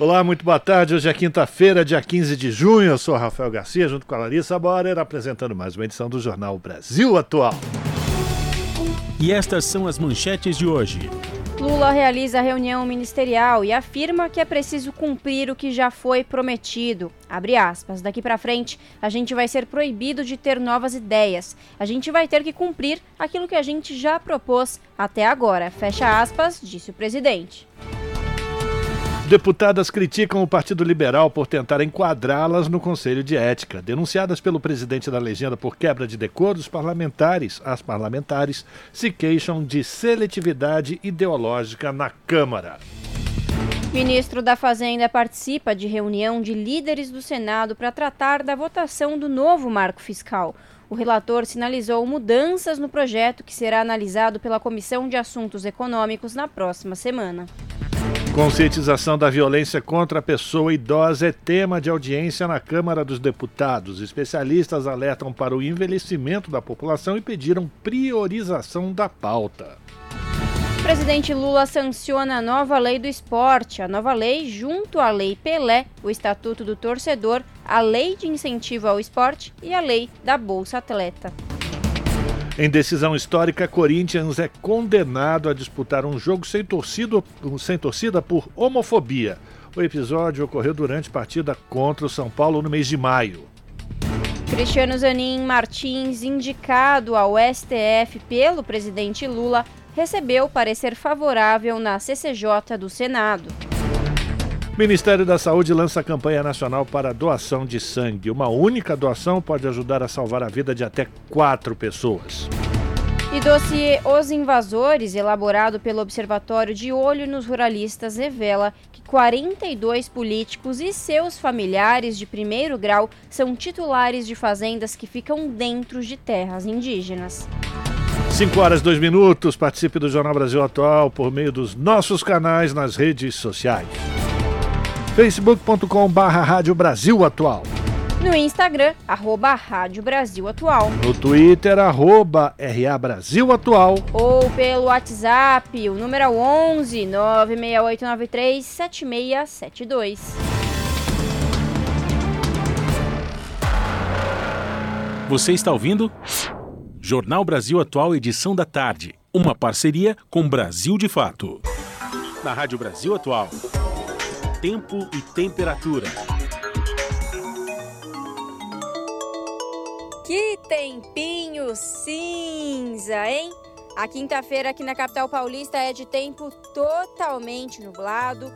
Olá, muito boa tarde. Hoje é quinta-feira, dia 15 de junho. Eu sou Rafael Garcia, junto com a Larissa Borer, apresentando mais uma edição do Jornal Brasil Atual. E estas são as manchetes de hoje. Lula realiza reunião ministerial e afirma que é preciso cumprir o que já foi prometido. Abre aspas. Daqui para frente, a gente vai ser proibido de ter novas ideias. A gente vai ter que cumprir aquilo que a gente já propôs até agora. Fecha aspas, disse o presidente. Deputadas criticam o Partido Liberal por tentar enquadrá-las no Conselho de Ética. Denunciadas pelo presidente da legenda por quebra de decoros parlamentares, as parlamentares se queixam de seletividade ideológica na Câmara. Ministro da Fazenda participa de reunião de líderes do Senado para tratar da votação do novo marco fiscal. O relator sinalizou mudanças no projeto que será analisado pela Comissão de Assuntos Econômicos na próxima semana. Conscientização da violência contra a pessoa idosa é tema de audiência na Câmara dos Deputados. Especialistas alertam para o envelhecimento da população e pediram priorização da pauta. O presidente Lula sanciona a nova lei do esporte. A nova lei, junto à Lei Pelé, o Estatuto do Torcedor, a Lei de Incentivo ao Esporte e a Lei da Bolsa Atleta. Em decisão histórica, Corinthians é condenado a disputar um jogo sem torcida, sem torcida por homofobia. O episódio ocorreu durante partida contra o São Paulo no mês de maio. Cristiano Zanin Martins, indicado ao STF pelo presidente Lula, recebeu parecer favorável na CCJ do Senado. Ministério da Saúde lança campanha nacional para doação de sangue. Uma única doação pode ajudar a salvar a vida de até quatro pessoas. E dossiê Os Invasores, elaborado pelo Observatório de Olho nos Ruralistas, revela que 42 políticos e seus familiares de primeiro grau são titulares de fazendas que ficam dentro de terras indígenas. 5 horas 2 minutos. Participe do Jornal Brasil Atual por meio dos nossos canais nas redes sociais facebook.com barra Rádio Brasil Atual. No Instagram, arroba Rádio Brasil Atual. No Twitter, arroba RA Brasil Atual. Ou pelo WhatsApp, o número é 11 96893 7672. Você está ouvindo? Jornal Brasil Atual, edição da tarde. Uma parceria com Brasil de Fato. Na Rádio Brasil Atual tempo e temperatura. Que tempinho cinza, hein? A quinta-feira aqui na capital paulista é de tempo totalmente nublado,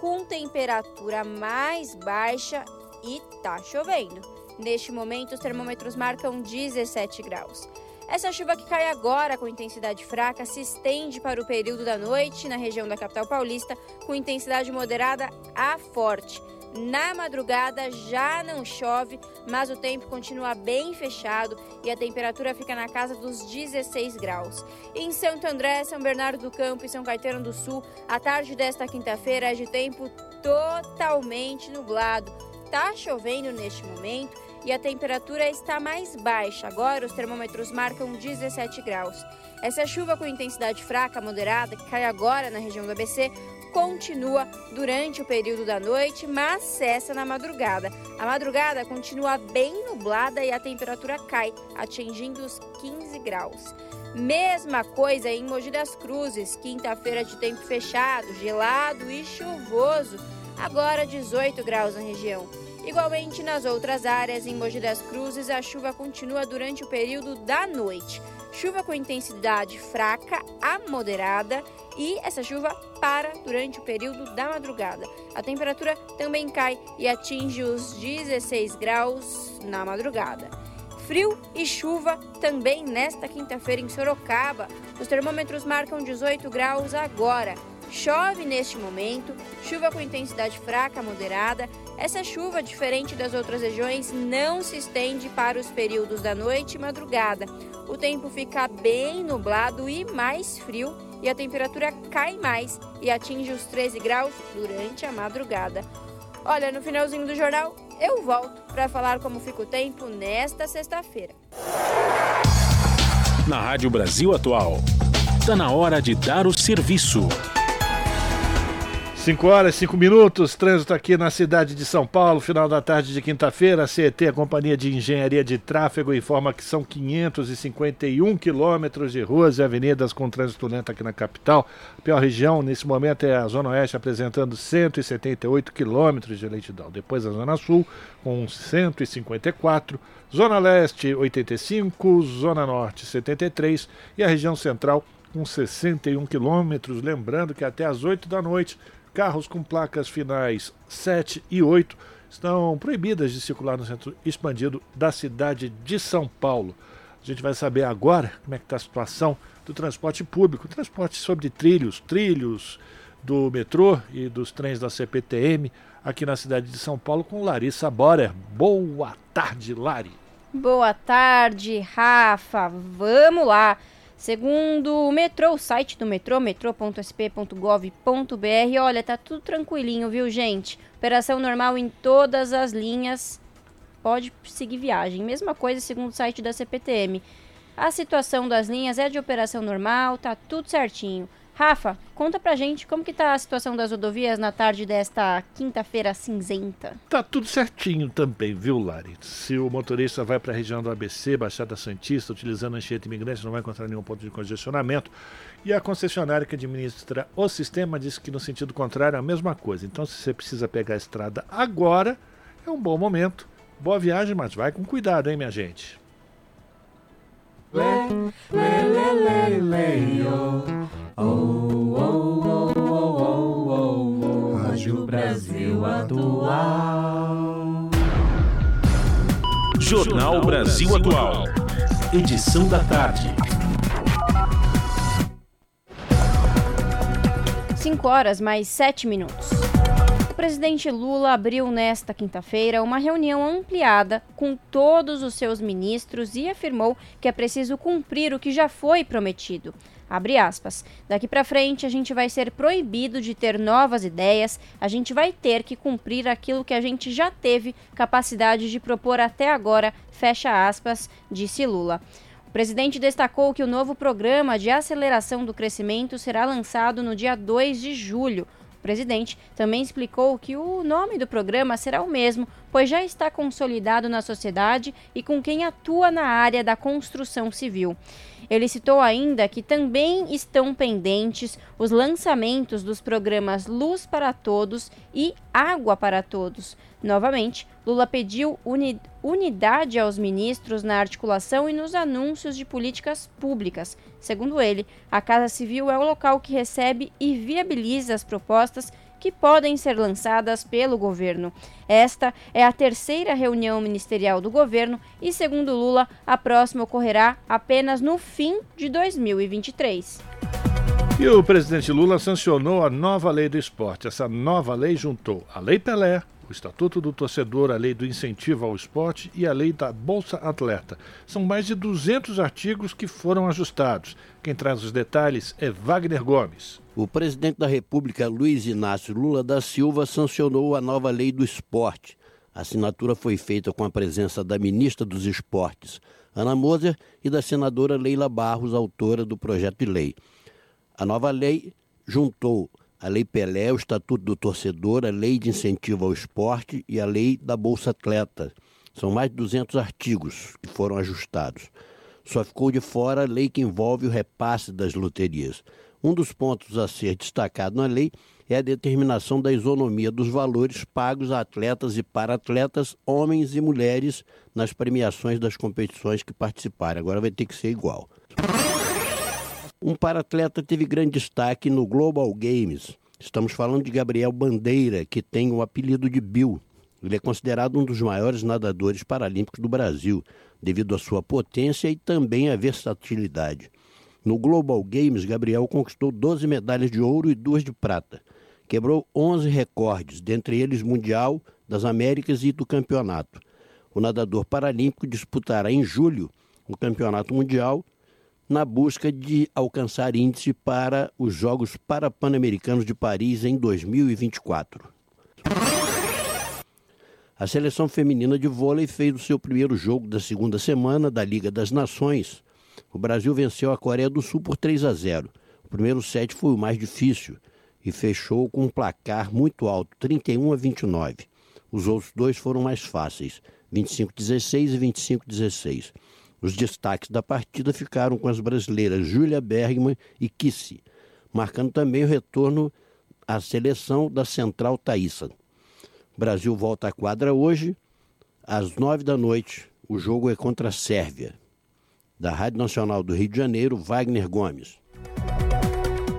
com temperatura mais baixa e tá chovendo. Neste momento, os termômetros marcam 17 graus. Essa chuva que cai agora com intensidade fraca se estende para o período da noite na região da capital paulista, com intensidade moderada a forte. Na madrugada já não chove, mas o tempo continua bem fechado e a temperatura fica na casa dos 16 graus. Em Santo André, São Bernardo do Campo e São Caetano do Sul, a tarde desta quinta-feira é de tempo totalmente nublado. Tá chovendo neste momento e a temperatura está mais baixa. Agora os termômetros marcam 17 graus. Essa chuva com intensidade fraca, moderada, que cai agora na região do ABC, continua durante o período da noite, mas cessa na madrugada. A madrugada continua bem nublada e a temperatura cai, atingindo os 15 graus. Mesma coisa em Mogi das Cruzes, quinta-feira de tempo fechado, gelado e chuvoso, agora 18 graus na região. Igualmente nas outras áreas, em Mogi das Cruzes, a chuva continua durante o período da noite. Chuva com intensidade fraca a moderada e essa chuva para durante o período da madrugada. A temperatura também cai e atinge os 16 graus na madrugada. Frio e chuva também nesta quinta-feira em Sorocaba. Os termômetros marcam 18 graus agora. Chove neste momento, chuva com intensidade fraca moderada. Essa chuva, diferente das outras regiões, não se estende para os períodos da noite e madrugada. O tempo fica bem nublado e mais frio, e a temperatura cai mais e atinge os 13 graus durante a madrugada. Olha, no finalzinho do jornal, eu volto para falar como fica o tempo nesta sexta-feira. Na Rádio Brasil Atual, está na hora de dar o serviço. 5 horas, 5 minutos, trânsito aqui na cidade de São Paulo, final da tarde de quinta-feira. A CET, a Companhia de Engenharia de Tráfego, informa que são 551 quilômetros de ruas e avenidas com trânsito lento aqui na capital. A pior região nesse momento é a Zona Oeste, apresentando 178 quilômetros de lentidão. Depois a Zona Sul, com 154, Zona Leste, 85, Zona Norte, 73 e a região central, com 61 quilômetros. Lembrando que até às 8 da noite Carros com placas finais 7 e 8 estão proibidas de circular no centro expandido da cidade de São Paulo. A gente vai saber agora como é que está a situação do transporte público, transporte sobre trilhos, trilhos do metrô e dos trens da CPTM aqui na cidade de São Paulo com Larissa Borer. Boa tarde, Lari. Boa tarde, Rafa. Vamos lá. Segundo o metrô, o site do metrô, metrô.sp.gov.br, olha, tá tudo tranquilinho, viu, gente? Operação normal em todas as linhas. Pode seguir viagem. Mesma coisa segundo o site da CPTM. A situação das linhas é de operação normal, tá tudo certinho. Rafa, conta pra gente como que tá a situação das rodovias na tarde desta quinta-feira cinzenta. Tá tudo certinho também, viu, Lari? Se o motorista vai para a região do ABC, Baixada Santista, utilizando a Anchieta Imigrante, não vai encontrar nenhum ponto de congestionamento. E a concessionária que administra o sistema disse que no sentido contrário é a mesma coisa. Então, se você precisa pegar a estrada agora, é um bom momento. Boa viagem, mas vai com cuidado, hein, minha gente? Rádio Brasil Atual. Jornal Brasil Atual. Edição da tarde. 5 horas mais 7 minutos. O presidente Lula abriu nesta quinta-feira uma reunião ampliada com todos os seus ministros e afirmou que é preciso cumprir o que já foi prometido. Abre aspas. Daqui para frente a gente vai ser proibido de ter novas ideias, a gente vai ter que cumprir aquilo que a gente já teve capacidade de propor até agora, fecha aspas, disse Lula. O presidente destacou que o novo programa de aceleração do crescimento será lançado no dia 2 de julho. Presidente também explicou que o nome do programa será o mesmo, pois já está consolidado na sociedade e com quem atua na área da construção civil. Ele citou ainda que também estão pendentes os lançamentos dos programas Luz para Todos e Água para Todos. Novamente, Lula pediu uni unidade aos ministros na articulação e nos anúncios de políticas públicas. Segundo ele, a Casa Civil é o local que recebe e viabiliza as propostas que podem ser lançadas pelo governo. Esta é a terceira reunião ministerial do governo e, segundo Lula, a próxima ocorrerá apenas no fim de 2023. E o presidente Lula sancionou a nova lei do esporte. Essa nova lei juntou a Lei Pelé, o Estatuto do Torcedor, a Lei do Incentivo ao Esporte e a Lei da Bolsa Atleta. São mais de 200 artigos que foram ajustados. Quem traz os detalhes é Wagner Gomes. O presidente da República, Luiz Inácio Lula da Silva, sancionou a nova Lei do Esporte. A assinatura foi feita com a presença da ministra dos Esportes, Ana Moser, e da senadora Leila Barros, autora do projeto de lei. A nova lei juntou a Lei Pelé, o Estatuto do Torcedor, a Lei de Incentivo ao Esporte e a Lei da Bolsa Atleta. São mais de 200 artigos que foram ajustados. Só ficou de fora a lei que envolve o repasse das loterias. Um dos pontos a ser destacado na lei é a determinação da isonomia dos valores pagos a atletas e para-atletas, homens e mulheres, nas premiações das competições que participarem. Agora vai ter que ser igual. Um para-atleta teve grande destaque no Global Games. Estamos falando de Gabriel Bandeira, que tem o apelido de Bill. Ele é considerado um dos maiores nadadores paralímpicos do Brasil, devido à sua potência e também à versatilidade. No Global Games, Gabriel conquistou 12 medalhas de ouro e duas de prata. Quebrou 11 recordes, dentre eles Mundial, das Américas e do Campeonato. O nadador paralímpico disputará em julho o Campeonato Mundial na busca de alcançar índice para os Jogos Parapan-Americanos de Paris em 2024. A seleção feminina de vôlei fez o seu primeiro jogo da segunda semana da Liga das Nações. O Brasil venceu a Coreia do Sul por 3 a 0. O primeiro set foi o mais difícil e fechou com um placar muito alto, 31 a 29. Os outros dois foram mais fáceis, 25 a 16 e 25 a 16. Os destaques da partida ficaram com as brasileiras Júlia Bergman e Kissi, marcando também o retorno à seleção da Central Thaísa. O Brasil volta à quadra hoje, às nove da noite. O jogo é contra a Sérvia. Da Rádio Nacional do Rio de Janeiro, Wagner Gomes.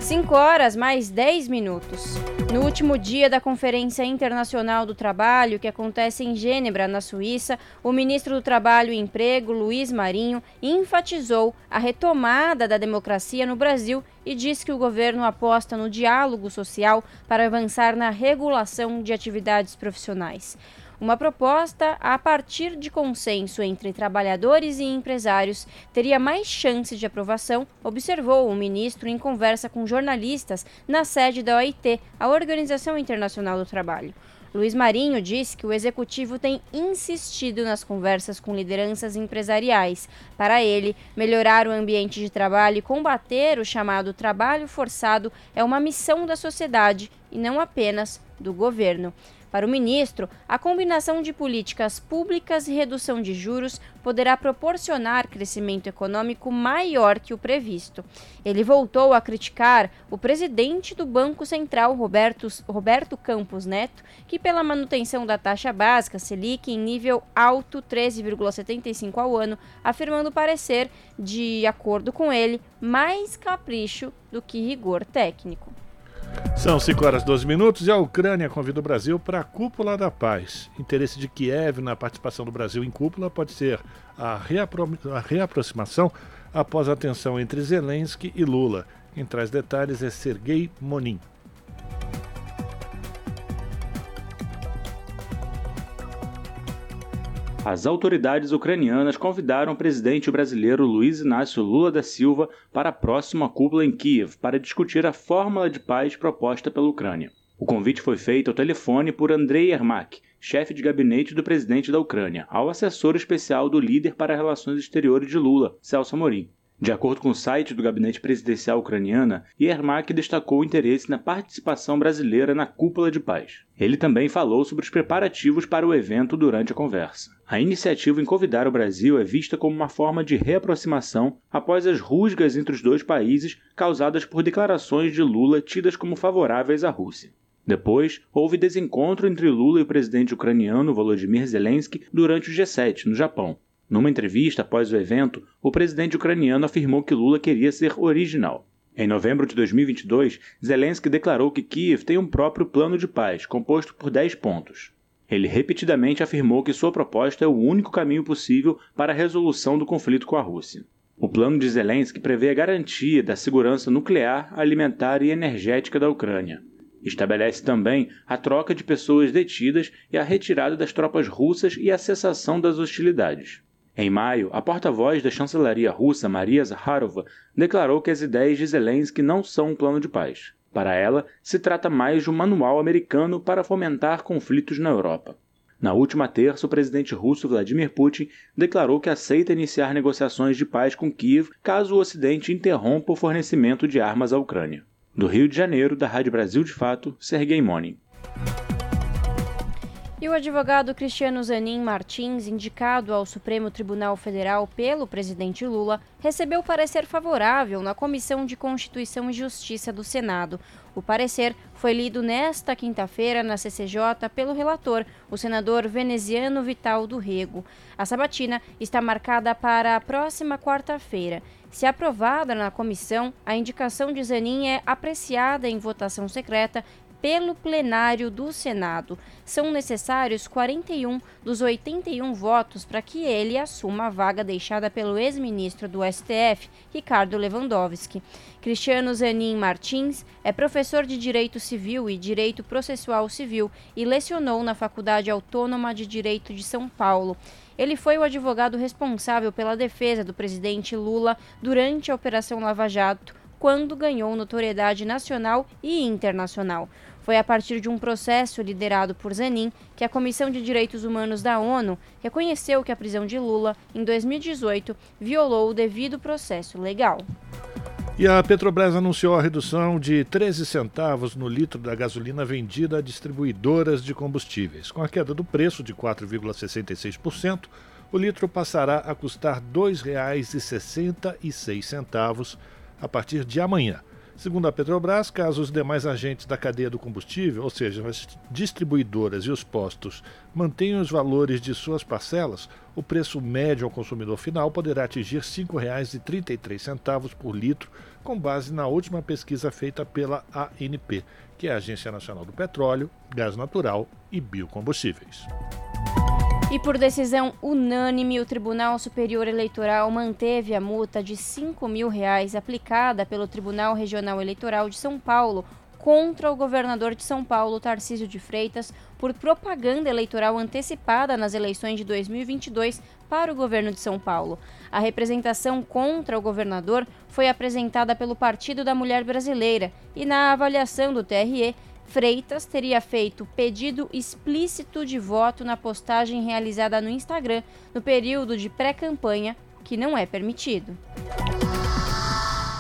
5 horas mais 10 minutos. No último dia da Conferência Internacional do Trabalho, que acontece em Gênebra, na Suíça, o ministro do Trabalho e Emprego, Luiz Marinho, enfatizou a retomada da democracia no Brasil e disse que o governo aposta no diálogo social para avançar na regulação de atividades profissionais. Uma proposta a partir de consenso entre trabalhadores e empresários teria mais chance de aprovação, observou o ministro em conversa com jornalistas na sede da OIT, a Organização Internacional do Trabalho. Luiz Marinho disse que o executivo tem insistido nas conversas com lideranças empresariais. Para ele, melhorar o ambiente de trabalho e combater o chamado trabalho forçado é uma missão da sociedade e não apenas do governo. Para o ministro, a combinação de políticas públicas e redução de juros poderá proporcionar crescimento econômico maior que o previsto. Ele voltou a criticar o presidente do Banco Central, Roberto, Roberto Campos Neto, que, pela manutenção da taxa básica Selic em nível alto, 13,75 ao ano, afirmando parecer, de acordo com ele, mais capricho do que rigor técnico. São 5 horas e 12 minutos e a Ucrânia convida o Brasil para a Cúpula da Paz. Interesse de Kiev na participação do Brasil em cúpula pode ser a, reapro a reaproximação após a tensão entre Zelensky e Lula. Quem traz detalhes é Sergei Monin. As autoridades ucranianas convidaram o presidente brasileiro Luiz Inácio Lula da Silva para a próxima cúpula em Kiev para discutir a fórmula de paz proposta pela Ucrânia. O convite foi feito ao telefone por Andrei Yermak, chefe de gabinete do presidente da Ucrânia, ao assessor especial do líder para relações exteriores de Lula, Celso Amorim. De acordo com o site do gabinete presidencial ucraniana, Yermak destacou o interesse na participação brasileira na cúpula de paz. Ele também falou sobre os preparativos para o evento durante a conversa. A iniciativa em convidar o Brasil é vista como uma forma de reaproximação após as rusgas entre os dois países causadas por declarações de Lula tidas como favoráveis à Rússia. Depois, houve desencontro entre Lula e o presidente ucraniano Volodymyr Zelensky durante o G7, no Japão, numa entrevista após o evento, o presidente ucraniano afirmou que Lula queria ser original. Em novembro de 2022, Zelensky declarou que Kiev tem um próprio plano de paz, composto por 10 pontos. Ele repetidamente afirmou que sua proposta é o único caminho possível para a resolução do conflito com a Rússia. O plano de Zelensky prevê a garantia da segurança nuclear, alimentar e energética da Ucrânia. Estabelece também a troca de pessoas detidas e a retirada das tropas russas e a cessação das hostilidades. Em maio, a porta-voz da chancelaria russa, Maria Zakharova, declarou que as ideias de Zelensky não são um plano de paz. Para ela, se trata mais de um manual americano para fomentar conflitos na Europa. Na última terça, o presidente russo Vladimir Putin declarou que aceita iniciar negociações de paz com Kiev caso o Ocidente interrompa o fornecimento de armas à Ucrânia. Do Rio de Janeiro, da Rádio Brasil de Fato, Sergei Monin. E o advogado Cristiano Zanin Martins, indicado ao Supremo Tribunal Federal pelo presidente Lula, recebeu parecer favorável na Comissão de Constituição e Justiça do Senado. O parecer foi lido nesta quinta-feira na CCJ pelo relator, o senador veneziano Vital do Rego. A sabatina está marcada para a próxima quarta-feira. Se aprovada na comissão, a indicação de Zanin é apreciada em votação secreta pelo plenário do Senado. São necessários 41 dos 81 votos para que ele assuma a vaga deixada pelo ex-ministro do STF, Ricardo Lewandowski. Cristiano Zanin Martins é professor de Direito Civil e Direito Processual Civil e lecionou na Faculdade Autônoma de Direito de São Paulo. Ele foi o advogado responsável pela defesa do presidente Lula durante a Operação Lava Jato, quando ganhou notoriedade nacional e internacional. Foi a partir de um processo liderado por Zanin que a Comissão de Direitos Humanos da ONU reconheceu que a prisão de Lula, em 2018, violou o devido processo legal. E a Petrobras anunciou a redução de 13 centavos no litro da gasolina vendida a distribuidoras de combustíveis. Com a queda do preço de 4,66%, o litro passará a custar R$ 2,66 a partir de amanhã. Segundo a Petrobras, caso os demais agentes da cadeia do combustível, ou seja, as distribuidoras e os postos, mantenham os valores de suas parcelas, o preço médio ao consumidor final poderá atingir R$ 5,33 por litro, com base na última pesquisa feita pela ANP, que é a Agência Nacional do Petróleo, Gás Natural e Biocombustíveis. E por decisão unânime, o Tribunal Superior Eleitoral manteve a multa de 5 mil reais aplicada pelo Tribunal Regional Eleitoral de São Paulo contra o governador de São Paulo, Tarcísio de Freitas, por propaganda eleitoral antecipada nas eleições de 2022 para o governo de São Paulo. A representação contra o governador foi apresentada pelo Partido da Mulher Brasileira e, na avaliação do TRE, Freitas teria feito pedido explícito de voto na postagem realizada no Instagram no período de pré-campanha, que não é permitido.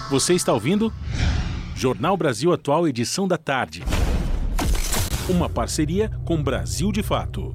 Você está ouvindo? Jornal Brasil Atual, edição da tarde. Uma parceria com Brasil de Fato.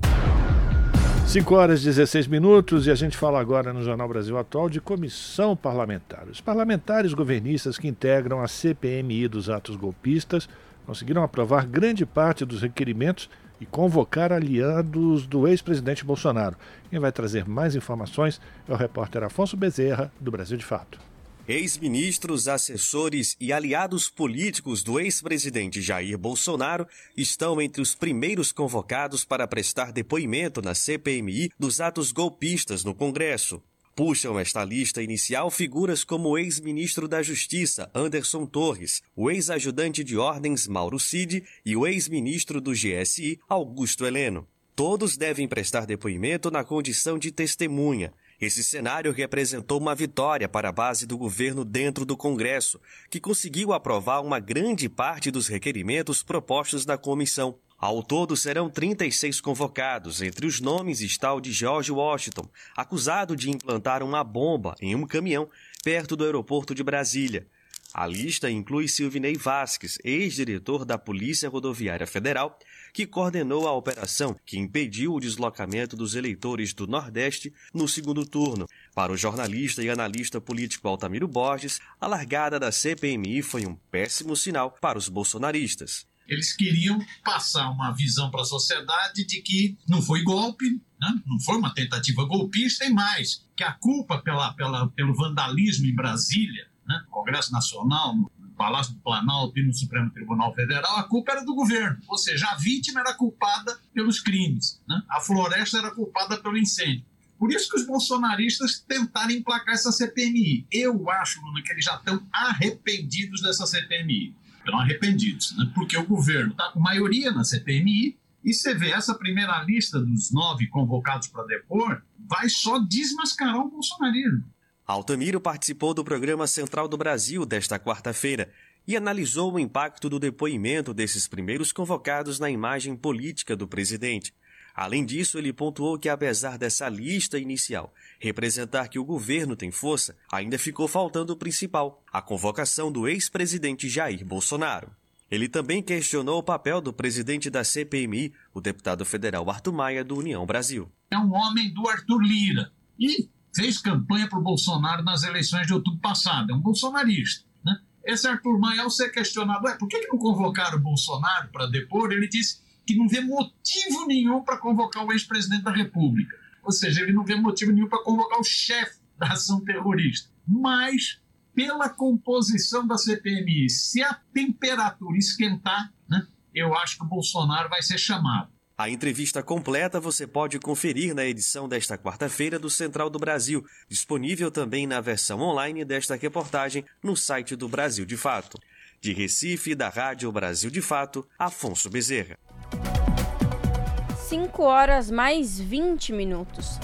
5 horas e 16 minutos e a gente fala agora no Jornal Brasil Atual de comissão parlamentar. Os parlamentares governistas que integram a CPMI dos atos golpistas conseguiram aprovar grande parte dos requerimentos e convocar aliados do ex-presidente Bolsonaro. Quem vai trazer mais informações é o repórter Afonso Bezerra, do Brasil de Fato. Ex-ministros, assessores e aliados políticos do ex-presidente Jair Bolsonaro estão entre os primeiros convocados para prestar depoimento na CPMI dos atos golpistas no Congresso. Puxam esta lista inicial figuras como o ex-ministro da Justiça, Anderson Torres, o ex-ajudante de ordens, Mauro Cid, e o ex-ministro do GSI, Augusto Heleno. Todos devem prestar depoimento na condição de testemunha. Esse cenário representou uma vitória para a base do governo dentro do Congresso, que conseguiu aprovar uma grande parte dos requerimentos propostos na comissão. Ao todo, serão 36 convocados. Entre os nomes está o de George Washington, acusado de implantar uma bomba em um caminhão perto do aeroporto de Brasília. A lista inclui Silvinei Vasques, ex-diretor da Polícia Rodoviária Federal, que coordenou a operação que impediu o deslocamento dos eleitores do Nordeste no segundo turno. Para o jornalista e analista político Altamiro Borges, a largada da CPMI foi um péssimo sinal para os bolsonaristas. Eles queriam passar uma visão para a sociedade de que não foi golpe, né? não foi uma tentativa golpista e mais, que a culpa pela, pela, pelo vandalismo em Brasília, né? Congresso Nacional, Palácio do Planalto e no Supremo Tribunal Federal, a culpa era do governo. Ou seja, a vítima era culpada pelos crimes, né? a floresta era culpada pelo incêndio. Por isso que os bolsonaristas tentaram emplacar essa CPMI. Eu acho, Luna, que eles já estão arrependidos dessa CPMI estão arrependidos, né? porque o governo está com maioria na CPMI e você vê essa primeira lista dos nove convocados para depor, vai só desmascarar o bolsonarismo. Altamiro participou do programa Central do Brasil desta quarta-feira e analisou o impacto do depoimento desses primeiros convocados na imagem política do presidente. Além disso, ele pontuou que, apesar dessa lista inicial representar que o governo tem força, ainda ficou faltando o principal, a convocação do ex-presidente Jair Bolsonaro. Ele também questionou o papel do presidente da CPMI, o deputado federal Arthur Maia, do União Brasil. É um homem do Arthur Lira e fez campanha para o Bolsonaro nas eleições de outubro passado. É um bolsonarista. Né? Esse Arthur Maia, ao ser questionado, por que, que não convocaram o Bolsonaro para depor, ele disse que não vê motivo nenhum para convocar o ex-presidente da República. Ou seja, ele não vê motivo nenhum para convocar o chefe da ação terrorista. Mas, pela composição da CPMI, se a temperatura esquentar, né, eu acho que o Bolsonaro vai ser chamado. A entrevista completa você pode conferir na edição desta quarta-feira do Central do Brasil, disponível também na versão online desta reportagem no site do Brasil de Fato. De Recife, da Rádio Brasil de Fato, Afonso Bezerra. 5 horas mais 20 minutos.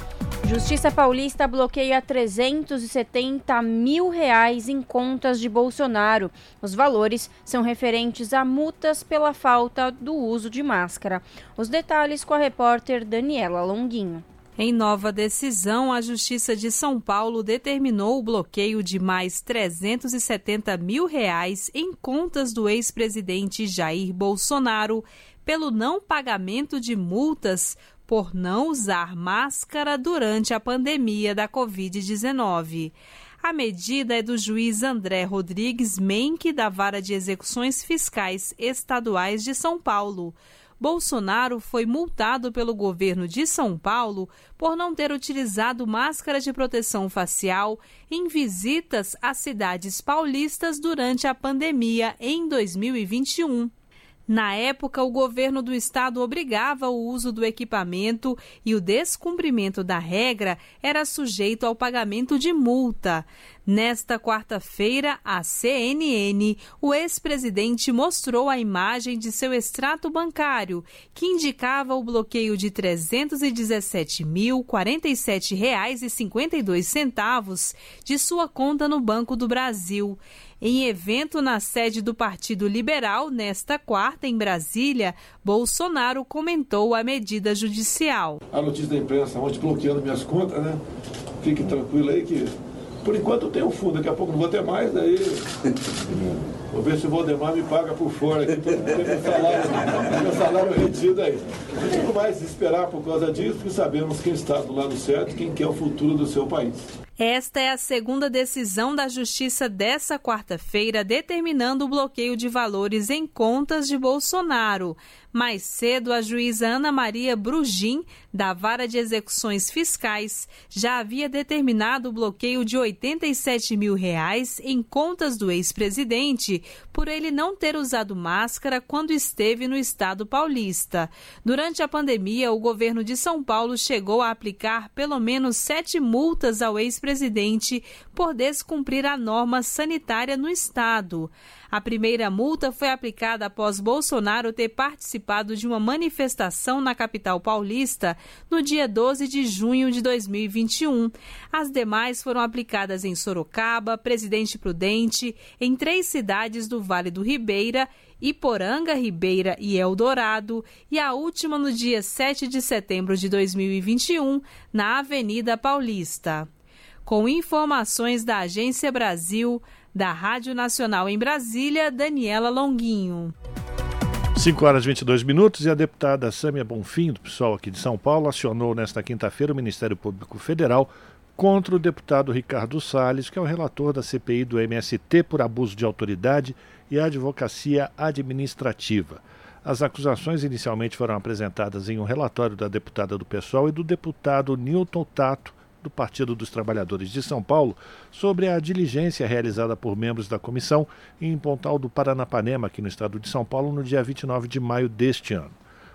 Justiça Paulista bloqueia 370 mil reais em contas de Bolsonaro. Os valores são referentes a multas pela falta do uso de máscara. Os detalhes com a repórter Daniela Longuinho. Em nova decisão, a Justiça de São Paulo determinou o bloqueio de mais 370 mil reais em contas do ex-presidente Jair Bolsonaro pelo não pagamento de multas por não usar máscara durante a pandemia da Covid-19. A medida é do juiz André Rodrigues Menck, da Vara de Execuções Fiscais Estaduais de São Paulo. Bolsonaro foi multado pelo governo de São Paulo por não ter utilizado máscara de proteção facial em visitas às cidades paulistas durante a pandemia em 2021. Na época, o governo do estado obrigava o uso do equipamento e o descumprimento da regra era sujeito ao pagamento de multa. Nesta quarta-feira, a CNN, o ex-presidente mostrou a imagem de seu extrato bancário, que indicava o bloqueio de R$ 317.047,52 de sua conta no Banco do Brasil. Em evento na sede do Partido Liberal, nesta quarta, em Brasília, Bolsonaro comentou a medida judicial. A notícia da imprensa ontem bloqueando minhas contas, né? Fique tranquilo aí que por enquanto eu tenho fundo, daqui a pouco não vou ter mais, daí. Vou ver se o Valdemar me paga por fora aqui, ter meu salário, meu salário retido aí. Não mais esperar por causa disso, porque sabemos quem está do lado certo e quem quer o futuro do seu país. Esta é a segunda decisão da Justiça dessa quarta-feira, determinando o bloqueio de valores em contas de Bolsonaro. Mais cedo, a juíza Ana Maria Brugim, da Vara de Execuções Fiscais, já havia determinado o bloqueio de 87 mil reais em contas do ex-presidente por ele não ter usado máscara quando esteve no estado paulista. Durante a pandemia, o governo de São Paulo chegou a aplicar pelo menos sete multas ao ex-presidente por descumprir a norma sanitária no estado. A primeira multa foi aplicada após Bolsonaro ter participado de uma manifestação na capital paulista no dia 12 de junho de 2021. As demais foram aplicadas em Sorocaba, Presidente Prudente, em três cidades do Vale do Ribeira Iporanga, Ribeira e Eldorado, e a última no dia 7 de setembro de 2021, na Avenida Paulista. Com informações da Agência Brasil, da Rádio Nacional em Brasília, Daniela Longuinho. 5 horas e 22 minutos e a deputada Sâmia Bonfim, do pessoal aqui de São Paulo, acionou nesta quinta-feira o Ministério Público Federal contra o deputado Ricardo Salles, que é o relator da CPI do MST por abuso de autoridade e advocacia administrativa. As acusações inicialmente foram apresentadas em um relatório da deputada do PSOL e do deputado Newton Tato, do Partido dos Trabalhadores de São Paulo sobre a diligência realizada por membros da comissão em Pontal do Paranapanema, aqui no estado de São Paulo, no dia 29 de maio deste ano.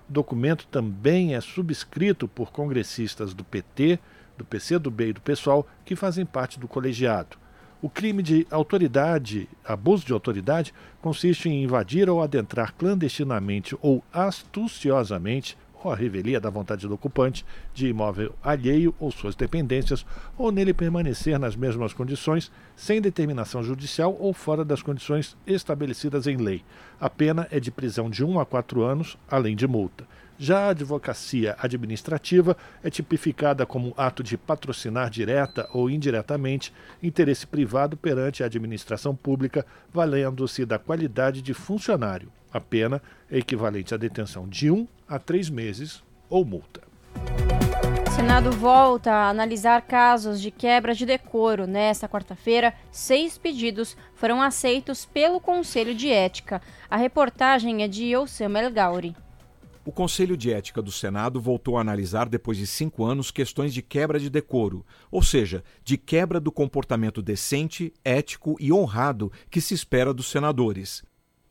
O documento também é subscrito por congressistas do PT, do PCdoB e do PSOL que fazem parte do colegiado. O crime de autoridade, abuso de autoridade, consiste em invadir ou adentrar clandestinamente ou astuciosamente ou a revelia da vontade do ocupante de imóvel alheio ou suas dependências, ou nele permanecer nas mesmas condições, sem determinação judicial ou fora das condições estabelecidas em lei. A pena é de prisão de 1 a 4 anos, além de multa. Já a advocacia administrativa é tipificada como ato de patrocinar direta ou indiretamente interesse privado perante a administração pública, valendo-se da qualidade de funcionário. A pena é equivalente à detenção de um a três meses ou multa. O Senado volta a analisar casos de quebra de decoro. Nesta quarta-feira, seis pedidos foram aceitos pelo Conselho de Ética. A reportagem é de Osama El Gauri. O Conselho de Ética do Senado voltou a analisar, depois de cinco anos, questões de quebra de decoro, ou seja, de quebra do comportamento decente, ético e honrado que se espera dos senadores.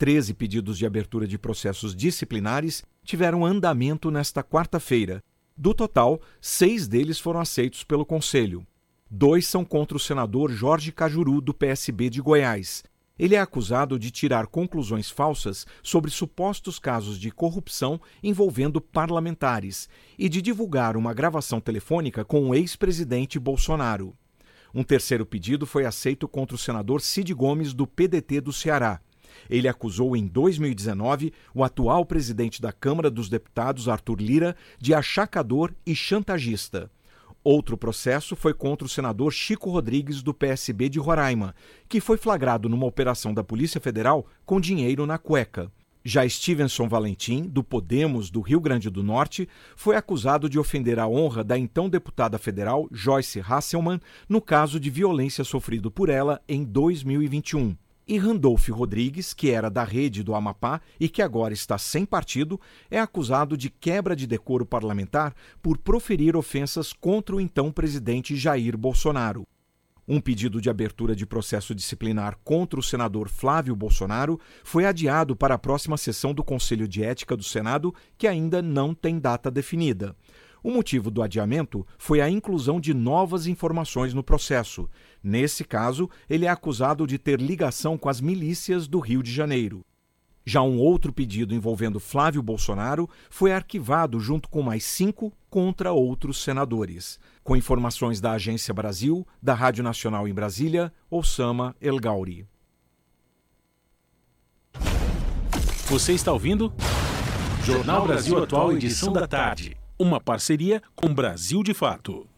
13 pedidos de abertura de processos disciplinares tiveram andamento nesta quarta-feira. Do total, seis deles foram aceitos pelo Conselho. Dois são contra o senador Jorge Cajuru, do PSB de Goiás. Ele é acusado de tirar conclusões falsas sobre supostos casos de corrupção envolvendo parlamentares e de divulgar uma gravação telefônica com o ex-presidente Bolsonaro. Um terceiro pedido foi aceito contra o senador Cid Gomes, do PDT do Ceará. Ele acusou em 2019 o atual presidente da Câmara dos Deputados, Arthur Lira, de achacador e chantagista. Outro processo foi contra o senador Chico Rodrigues, do PSB de Roraima, que foi flagrado numa operação da Polícia Federal com dinheiro na cueca. Já Stevenson Valentim, do Podemos do Rio Grande do Norte, foi acusado de ofender a honra da então deputada federal Joyce Hasselman no caso de violência sofrido por ela em 2021. E Randolph Rodrigues, que era da rede do Amapá e que agora está sem partido, é acusado de quebra de decoro parlamentar por proferir ofensas contra o então presidente Jair Bolsonaro. Um pedido de abertura de processo disciplinar contra o senador Flávio Bolsonaro foi adiado para a próxima sessão do Conselho de Ética do Senado, que ainda não tem data definida. O motivo do adiamento foi a inclusão de novas informações no processo. Nesse caso, ele é acusado de ter ligação com as milícias do Rio de Janeiro. Já um outro pedido envolvendo Flávio Bolsonaro foi arquivado junto com mais cinco contra outros senadores. Com informações da Agência Brasil, da Rádio Nacional em Brasília, Osama El Gauri. Você está ouvindo? Jornal Brasil Atual, edição da tarde. Uma parceria com Brasil de Fato.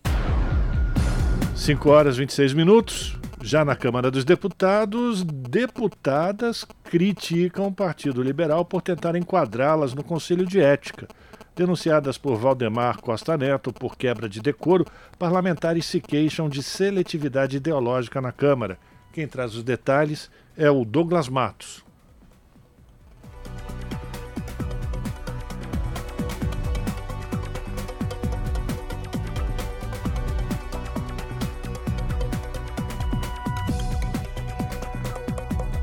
5 horas e 26 minutos. Já na Câmara dos Deputados, deputadas criticam o Partido Liberal por tentar enquadrá-las no Conselho de Ética. Denunciadas por Valdemar Costa Neto por quebra de decoro, parlamentares se queixam de seletividade ideológica na Câmara. Quem traz os detalhes é o Douglas Matos.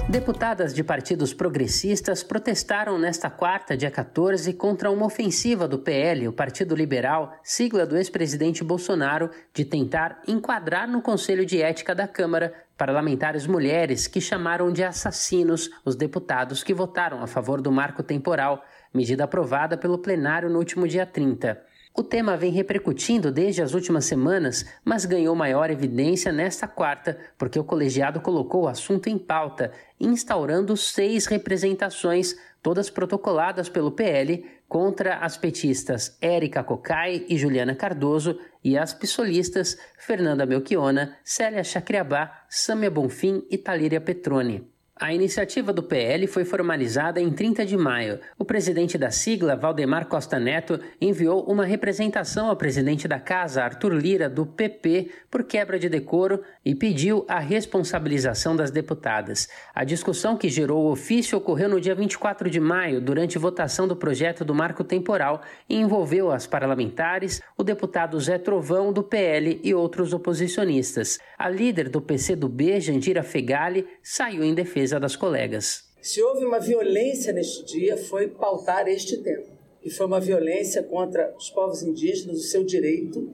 Deputadas de partidos progressistas protestaram nesta quarta, dia 14, contra uma ofensiva do PL, o Partido Liberal, sigla do ex-presidente Bolsonaro, de tentar enquadrar no Conselho de Ética da Câmara parlamentares mulheres que chamaram de assassinos os deputados que votaram a favor do marco temporal, medida aprovada pelo plenário no último dia 30. O tema vem repercutindo desde as últimas semanas, mas ganhou maior evidência nesta quarta, porque o colegiado colocou o assunto em pauta, instaurando seis representações, todas protocoladas pelo PL, contra as petistas Érica Cocai e Juliana Cardoso e as pissolistas Fernanda Melchiona, Célia Chacriabá, Sâmia Bonfim e Talíria Petroni. A iniciativa do PL foi formalizada em 30 de maio. O presidente da sigla, Valdemar Costa Neto, enviou uma representação ao presidente da casa, Arthur Lira, do PP, por quebra de decoro e pediu a responsabilização das deputadas. A discussão que gerou o ofício ocorreu no dia 24 de maio, durante votação do projeto do marco temporal, e envolveu as parlamentares, o deputado Zé Trovão, do PL, e outros oposicionistas. A líder do PCdoB, Jandira Fegali, saiu em defesa das colegas. Se houve uma violência neste dia, foi pautar este tema, que foi uma violência contra os povos indígenas, o seu direito,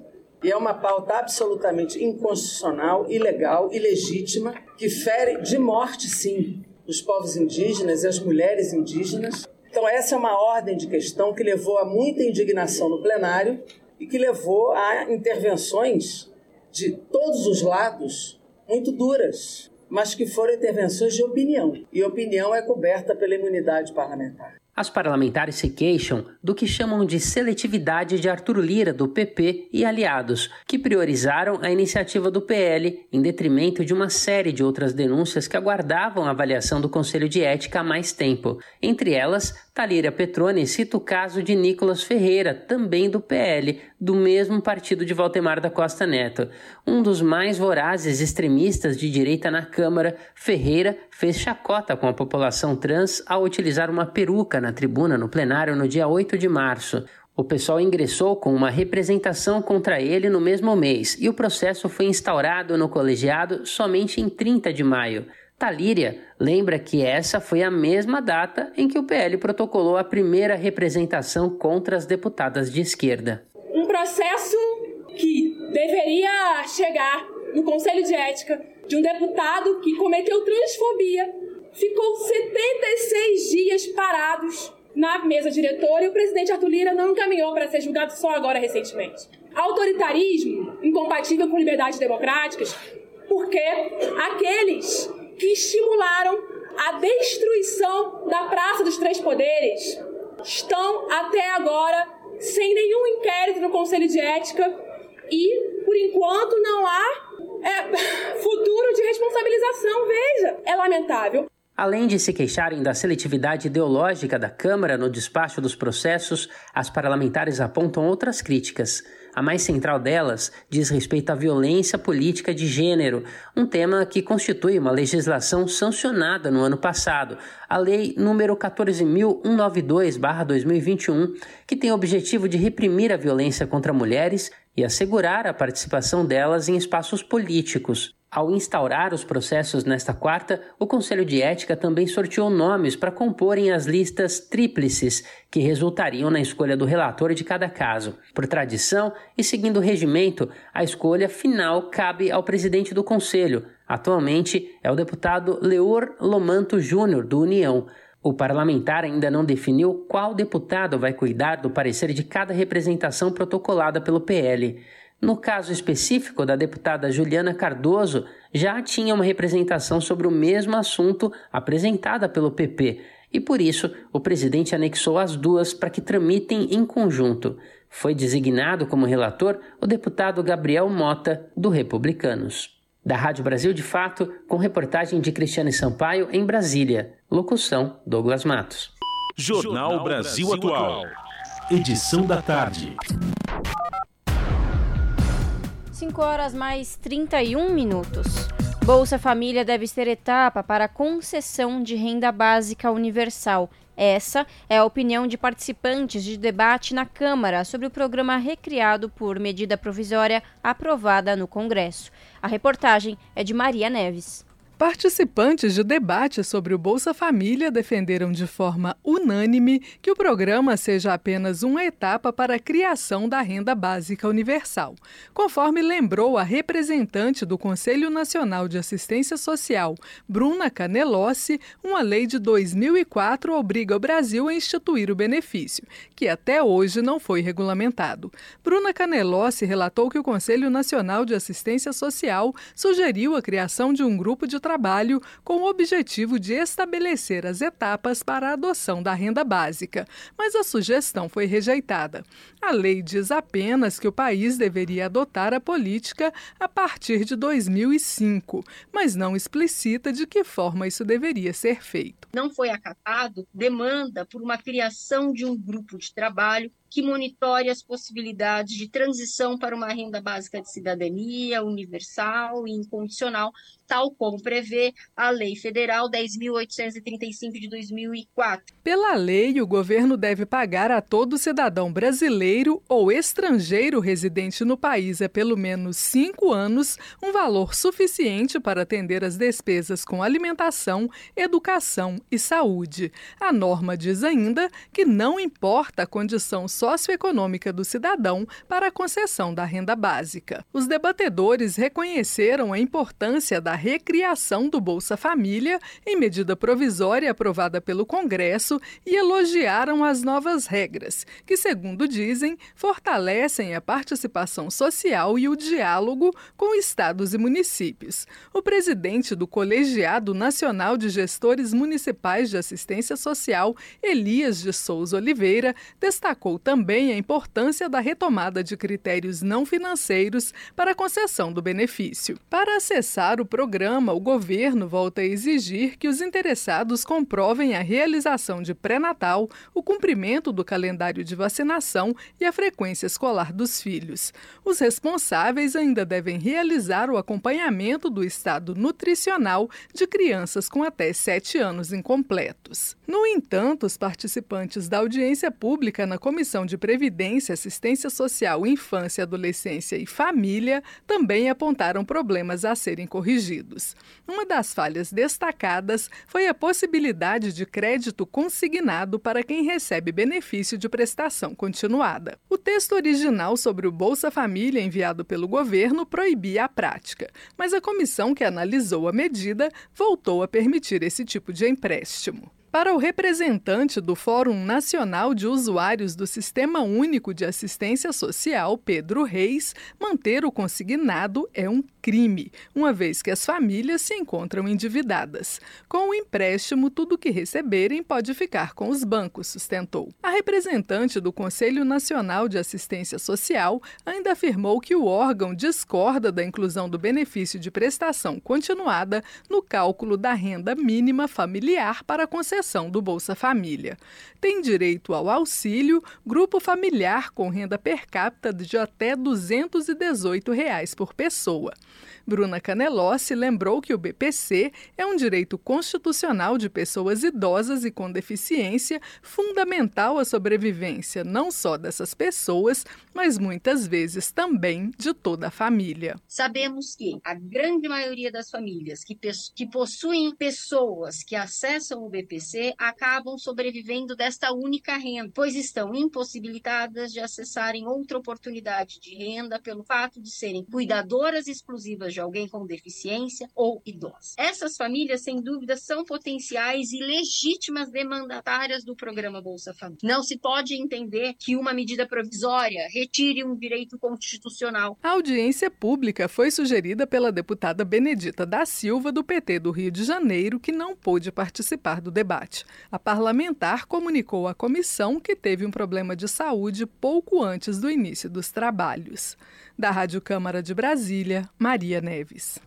e é uma pauta absolutamente inconstitucional, ilegal, ilegítima, que fere de morte, sim, os povos indígenas e as mulheres indígenas. Então, essa é uma ordem de questão que levou a muita indignação no plenário e que levou a intervenções de todos os lados muito duras mas que foram intervenções de opinião, e opinião é coberta pela imunidade parlamentar. As parlamentares se queixam do que chamam de seletividade de Arthur Lira, do PP e aliados, que priorizaram a iniciativa do PL em detrimento de uma série de outras denúncias que aguardavam a avaliação do Conselho de Ética há mais tempo. Entre elas, Talíria Petroni cita o caso de Nicolas Ferreira, também do PL, do mesmo partido de Valdemar da Costa Neto. Um dos mais vorazes extremistas de direita na Câmara, Ferreira fez chacota com a população trans ao utilizar uma peruca na tribuna no plenário no dia 8 de março. O pessoal ingressou com uma representação contra ele no mesmo mês e o processo foi instaurado no colegiado somente em 30 de maio. Talíria lembra que essa foi a mesma data em que o PL protocolou a primeira representação contra as deputadas de esquerda. Um processo que deveria chegar no Conselho de Ética de um deputado que cometeu transfobia, ficou 76 dias parados na mesa diretora e o presidente Arthur Lira não encaminhou para ser julgado só agora recentemente. Autoritarismo incompatível com liberdades democráticas, porque aqueles que estimularam a destruição da Praça dos Três Poderes estão até agora sem nenhum inquérito no Conselho de Ética e, por enquanto, não há é, futuro de responsabilização. Veja, é lamentável. Além de se queixarem da seletividade ideológica da Câmara no despacho dos processos, as parlamentares apontam outras críticas. A mais central delas diz respeito à violência política de gênero, um tema que constitui uma legislação sancionada no ano passado, a Lei número 14.192/2021, que tem o objetivo de reprimir a violência contra mulheres e assegurar a participação delas em espaços políticos. Ao instaurar os processos nesta quarta, o Conselho de Ética também sorteou nomes para comporem as listas tríplices que resultariam na escolha do relator de cada caso. Por tradição e seguindo o regimento, a escolha final cabe ao presidente do Conselho. Atualmente é o deputado Leor Lomanto Júnior, do União. O parlamentar ainda não definiu qual deputado vai cuidar do parecer de cada representação protocolada pelo PL. No caso específico da deputada Juliana Cardoso, já tinha uma representação sobre o mesmo assunto apresentada pelo PP, e por isso o presidente anexou as duas para que tramitem em conjunto. Foi designado como relator o deputado Gabriel Mota, do Republicanos. Da Rádio Brasil de Fato, com reportagem de Cristiane Sampaio em Brasília. Locução: Douglas Matos. Jornal Brasil Atual. Edição da tarde. 5 horas mais 31 minutos. Bolsa Família deve ser etapa para concessão de renda básica universal. Essa é a opinião de participantes de debate na Câmara sobre o programa recriado por medida provisória aprovada no Congresso. A reportagem é de Maria Neves. Participantes de debate sobre o Bolsa Família defenderam de forma unânime que o programa seja apenas uma etapa para a criação da renda básica universal. Conforme lembrou a representante do Conselho Nacional de Assistência Social, Bruna Canelossi, uma lei de 2004 obriga o Brasil a instituir o benefício, que até hoje não foi regulamentado. Bruna Canelossi relatou que o Conselho Nacional de Assistência Social sugeriu a criação de um grupo de trabalho com o objetivo de estabelecer as etapas para a adoção da renda básica, mas a sugestão foi rejeitada. A lei diz apenas que o país deveria adotar a política a partir de 2005, mas não explicita de que forma isso deveria ser feito. Não foi acatado demanda por uma criação de um grupo de trabalho que monitore as possibilidades de transição para uma renda básica de cidadania universal e incondicional, tal como prevê a Lei Federal 10.835 de 2004. Pela lei, o governo deve pagar a todo cidadão brasileiro ou estrangeiro residente no país há pelo menos cinco anos um valor suficiente para atender as despesas com alimentação, educação e saúde. A norma diz ainda que não importa a condição socioeconômica do cidadão para a concessão da renda básica. Os debatedores reconheceram a importância da recriação do Bolsa Família em medida provisória aprovada pelo Congresso e elogiaram as novas regras, que, segundo dizem, fortalecem a participação social e o diálogo com estados e municípios. O presidente do Colegiado Nacional de Gestores Municipais de Assistência Social, Elias de Souza Oliveira, destacou também a importância da retomada de critérios não financeiros para a concessão do benefício. Para acessar o programa, o governo volta a exigir que os interessados comprovem a realização de pré-natal, o cumprimento do calendário de vacinação e a frequência escolar dos filhos. Os responsáveis ainda devem realizar o acompanhamento do estado nutricional de crianças com até 7 anos incompletos. No entanto, os participantes da audiência pública na Comissão Comissão de Previdência, Assistência Social, Infância, Adolescência e Família também apontaram problemas a serem corrigidos. Uma das falhas destacadas foi a possibilidade de crédito consignado para quem recebe benefício de prestação continuada. O texto original sobre o Bolsa Família enviado pelo governo proibia a prática, mas a comissão que analisou a medida voltou a permitir esse tipo de empréstimo. Para o representante do Fórum Nacional de Usuários do Sistema Único de Assistência Social, Pedro Reis, manter o consignado é um crime, uma vez que as famílias se encontram endividadas. Com o empréstimo, tudo que receberem pode ficar com os bancos, sustentou. A representante do Conselho Nacional de Assistência Social ainda afirmou que o órgão discorda da inclusão do benefício de prestação continuada no cálculo da renda mínima familiar para concessão do Bolsa Família. Tem direito ao auxílio grupo familiar com renda per capita de até 218 reais por pessoa. Bruna Canelossi lembrou que o BPC é um direito constitucional de pessoas idosas e com deficiência, fundamental à sobrevivência não só dessas pessoas, mas muitas vezes também de toda a família. Sabemos que a grande maioria das famílias que, que possuem pessoas que acessam o BPC acabam sobrevivendo desta única renda, pois estão impossibilitadas de acessarem outra oportunidade de renda pelo fato de serem cuidadoras exclusivas de alguém com deficiência ou idosa. Essas famílias, sem dúvida, são potenciais e legítimas demandatárias do programa Bolsa Família. Não se pode entender que uma medida provisória retire um direito constitucional. A audiência pública foi sugerida pela deputada Benedita da Silva, do PT do Rio de Janeiro, que não pôde participar do debate. A parlamentar comunicou à comissão que teve um problema de saúde pouco antes do início dos trabalhos. Da Rádio Câmara de Brasília, Maria Neves.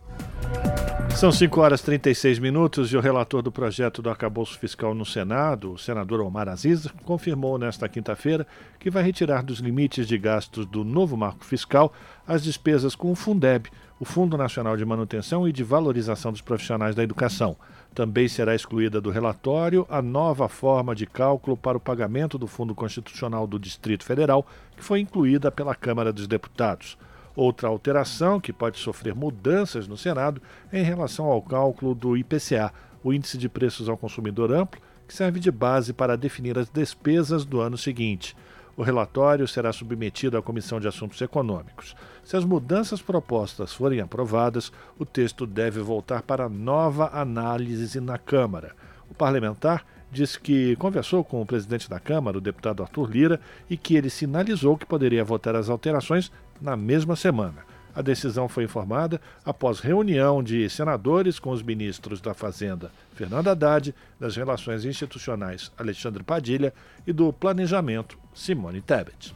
São 5 horas e 36 minutos e o relator do projeto do arcabouço fiscal no Senado, o senador Omar Aziz, confirmou nesta quinta-feira que vai retirar dos limites de gastos do novo marco fiscal as despesas com o Fundeb, o Fundo Nacional de Manutenção e de Valorização dos Profissionais da Educação. Também será excluída do relatório a nova forma de cálculo para o pagamento do Fundo Constitucional do Distrito Federal, que foi incluída pela Câmara dos Deputados. Outra alteração que pode sofrer mudanças no Senado é em relação ao cálculo do IPCA, o Índice de Preços ao Consumidor Amplo, que serve de base para definir as despesas do ano seguinte. O relatório será submetido à Comissão de Assuntos Econômicos. Se as mudanças propostas forem aprovadas, o texto deve voltar para nova análise na Câmara. O parlamentar disse que conversou com o presidente da Câmara, o deputado Arthur Lira, e que ele sinalizou que poderia votar as alterações na mesma semana. A decisão foi informada após reunião de senadores com os ministros da Fazenda, Fernando Haddad, das Relações Institucionais, Alexandre Padilha, e do Planejamento, Simone Tebet.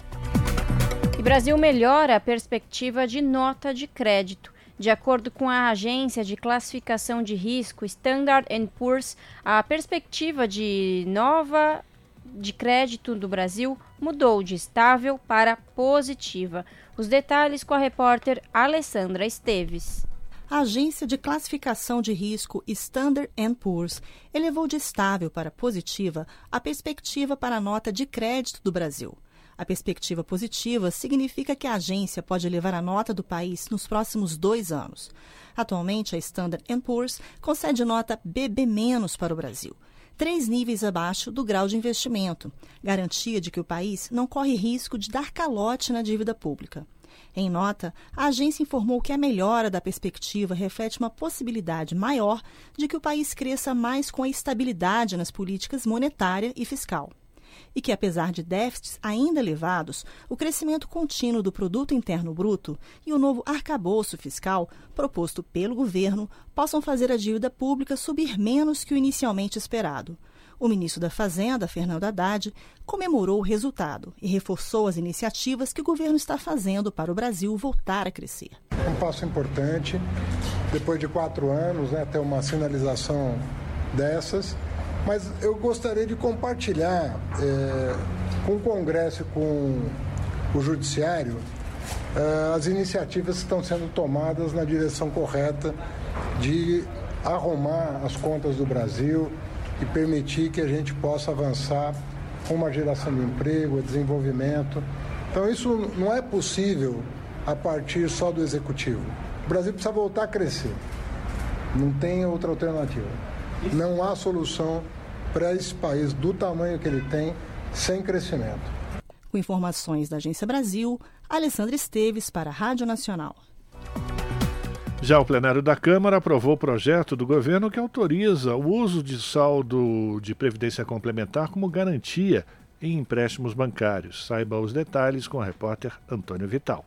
E Brasil melhora a perspectiva de nota de crédito. De acordo com a agência de classificação de risco Standard Poor's, a perspectiva de nova de crédito do Brasil mudou de estável para positiva. Os detalhes com a repórter Alessandra Esteves. A agência de classificação de risco Standard Poor's elevou de estável para positiva a perspectiva para a nota de crédito do Brasil. A perspectiva positiva significa que a agência pode elevar a nota do país nos próximos dois anos. Atualmente, a Standard Poor's concede nota BB- para o Brasil três níveis abaixo do grau de investimento, garantia de que o país não corre risco de dar calote na dívida pública. Em nota, a agência informou que a melhora da perspectiva reflete uma possibilidade maior de que o país cresça mais com a estabilidade nas políticas monetária e fiscal e que, apesar de déficits ainda elevados, o crescimento contínuo do produto interno bruto e o novo arcabouço fiscal proposto pelo governo possam fazer a dívida pública subir menos que o inicialmente esperado. O ministro da Fazenda, Fernando Haddad, comemorou o resultado e reforçou as iniciativas que o governo está fazendo para o Brasil voltar a crescer. Um passo importante, depois de quatro anos, né, ter uma sinalização dessas mas eu gostaria de compartilhar é, com o Congresso e com o Judiciário é, as iniciativas que estão sendo tomadas na direção correta de arrumar as contas do Brasil e permitir que a gente possa avançar como a geração de emprego, desenvolvimento. Então, isso não é possível a partir só do executivo. O Brasil precisa voltar a crescer. Não tem outra alternativa. Não há solução para esse país do tamanho que ele tem sem crescimento. Com informações da Agência Brasil, Alessandra Esteves para a Rádio Nacional. Já o plenário da Câmara aprovou o projeto do governo que autoriza o uso de saldo de previdência complementar como garantia em empréstimos bancários. Saiba os detalhes com o repórter Antônio Vital.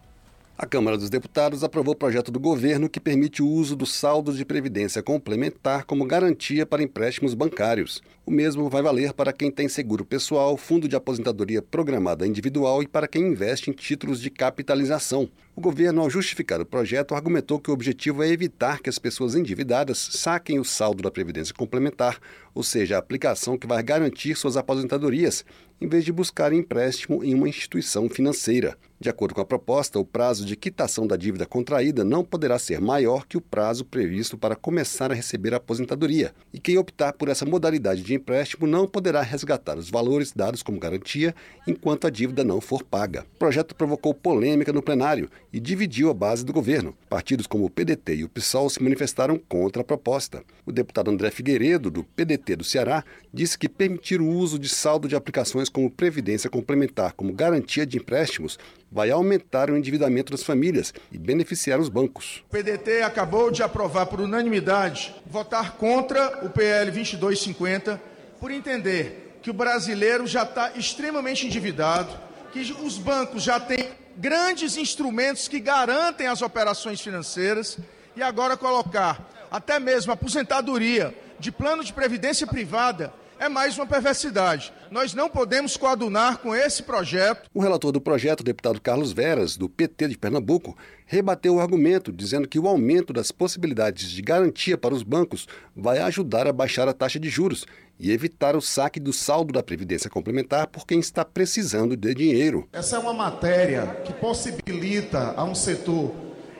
A Câmara dos Deputados aprovou o projeto do governo que permite o uso dos saldos de previdência complementar como garantia para empréstimos bancários. O mesmo vai valer para quem tem seguro pessoal, fundo de aposentadoria programada individual e para quem investe em títulos de capitalização. O governo, ao justificar o projeto, argumentou que o objetivo é evitar que as pessoas endividadas saquem o saldo da Previdência Complementar, ou seja, a aplicação que vai garantir suas aposentadorias, em vez de buscar empréstimo em uma instituição financeira. De acordo com a proposta, o prazo de quitação da dívida contraída não poderá ser maior que o prazo previsto para começar a receber a aposentadoria, e quem optar por essa modalidade de empréstimo não poderá resgatar os valores dados como garantia enquanto a dívida não for paga. O projeto provocou polêmica no plenário e dividiu a base do governo. Partidos como o PDT e o PSOL se manifestaram contra a proposta. O deputado André Figueiredo, do PDT do Ceará, disse que permitir o uso de saldo de aplicações como previdência complementar como garantia de empréstimos vai aumentar o endividamento das famílias e beneficiar os bancos. O PDT acabou de aprovar por unanimidade votar contra o PL 2250 por entender que o brasileiro já está extremamente endividado, que os bancos já têm grandes instrumentos que garantem as operações financeiras e agora colocar até mesmo aposentadoria de plano de previdência privada é mais uma perversidade. Nós não podemos coadunar com esse projeto. O relator do projeto, o deputado Carlos Veras, do PT de Pernambuco, rebateu o argumento, dizendo que o aumento das possibilidades de garantia para os bancos vai ajudar a baixar a taxa de juros e evitar o saque do saldo da Previdência Complementar por quem está precisando de dinheiro. Essa é uma matéria que possibilita a um setor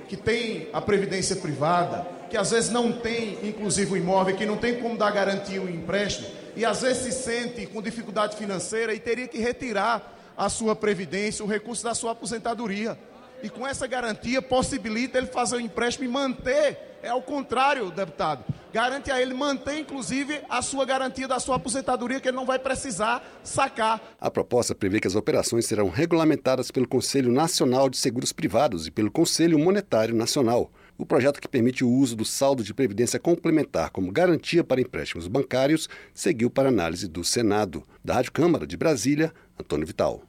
que tem a previdência privada, que às vezes não tem, inclusive, o imóvel, que não tem como dar garantia o empréstimo, e às vezes se sente com dificuldade financeira e teria que retirar a sua previdência, o recurso da sua aposentadoria. E com essa garantia possibilita ele fazer o empréstimo e manter, é ao contrário, deputado, garante a ele manter inclusive a sua garantia da sua aposentadoria que ele não vai precisar sacar. A proposta prevê que as operações serão regulamentadas pelo Conselho Nacional de Seguros Privados e pelo Conselho Monetário Nacional. O projeto que permite o uso do saldo de previdência complementar como garantia para empréstimos bancários seguiu para análise do Senado. Da Rádio Câmara de Brasília, Antônio Vital.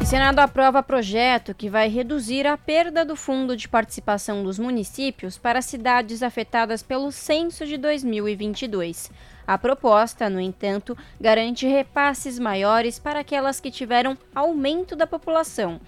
O Senado aprova projeto que vai reduzir a perda do fundo de participação dos municípios para cidades afetadas pelo censo de 2022. A proposta, no entanto, garante repasses maiores para aquelas que tiveram aumento da população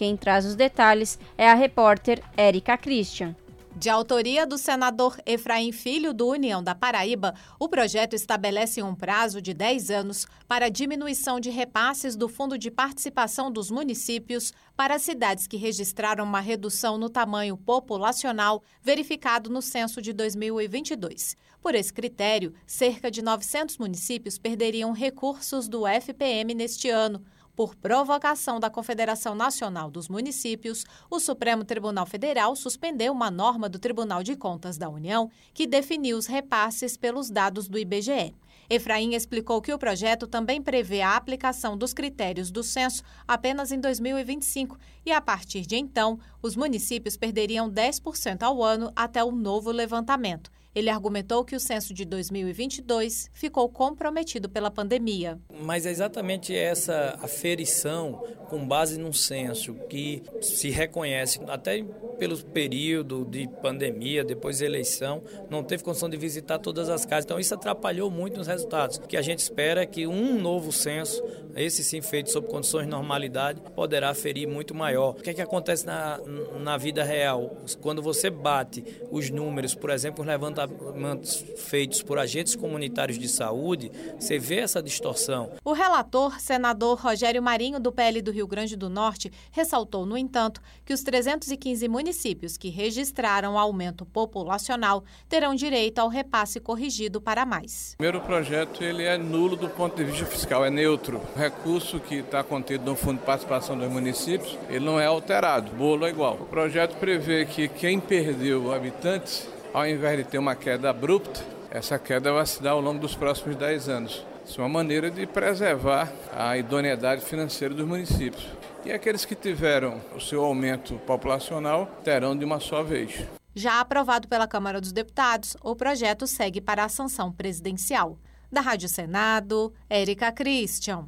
quem traz os detalhes é a repórter Érica Christian. De autoria do senador Efraim Filho, do União da Paraíba, o projeto estabelece um prazo de 10 anos para diminuição de repasses do Fundo de Participação dos Municípios para cidades que registraram uma redução no tamanho populacional verificado no censo de 2022. Por esse critério, cerca de 900 municípios perderiam recursos do FPM neste ano por provocação da Confederação Nacional dos Municípios, o Supremo Tribunal Federal suspendeu uma norma do Tribunal de Contas da União que definiu os repasses pelos dados do IBGE. Efraim explicou que o projeto também prevê a aplicação dos critérios do censo apenas em 2025 e, a partir de então, os municípios perderiam 10% ao ano até o novo levantamento. Ele argumentou que o censo de 2022 ficou comprometido pela pandemia. Mas é exatamente essa aferição com base num censo que se reconhece até pelo período de pandemia, depois da eleição, não teve condição de visitar todas as casas. Então isso atrapalhou muito nos resultados. O que a gente espera é que um novo censo, esse sim feito sob condições de normalidade, poderá ferir muito maior. O que é que acontece na, na vida real? Quando você bate os números, por exemplo, levanta levantamentos feitos por agentes comunitários de saúde, você vê essa distorção. O relator, senador Rogério Marinho, do PL do Rio Grande do Norte, ressaltou, no entanto, que os 315 municípios que registraram aumento populacional terão direito ao repasse corrigido para mais. O primeiro projeto ele é nulo do ponto de vista fiscal, é neutro. O recurso que está contido no Fundo de Participação dos Municípios, ele não é alterado, o bolo é igual. O projeto prevê que quem perdeu habitantes, ao invés de ter uma queda abrupta, essa queda vai se dar ao longo dos próximos 10 anos. Isso é uma maneira de preservar a idoneidade financeira dos municípios. E aqueles que tiveram o seu aumento populacional terão de uma só vez. Já aprovado pela Câmara dos Deputados, o projeto segue para a sanção presidencial. Da Rádio Senado, Érica Christian.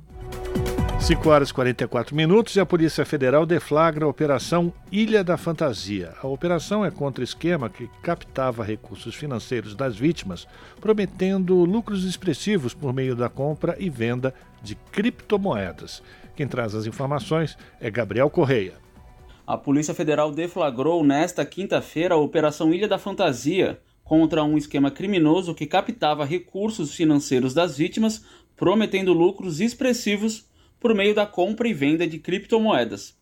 5 horas e 44 minutos e a Polícia Federal deflagra a Operação Ilha da Fantasia. A operação é contra esquema que captava recursos financeiros das vítimas, prometendo lucros expressivos por meio da compra e venda de criptomoedas. Quem traz as informações é Gabriel Correia. A Polícia Federal deflagrou nesta quinta-feira a Operação Ilha da Fantasia contra um esquema criminoso que captava recursos financeiros das vítimas, prometendo lucros expressivos por meio da compra e venda de criptomoedas.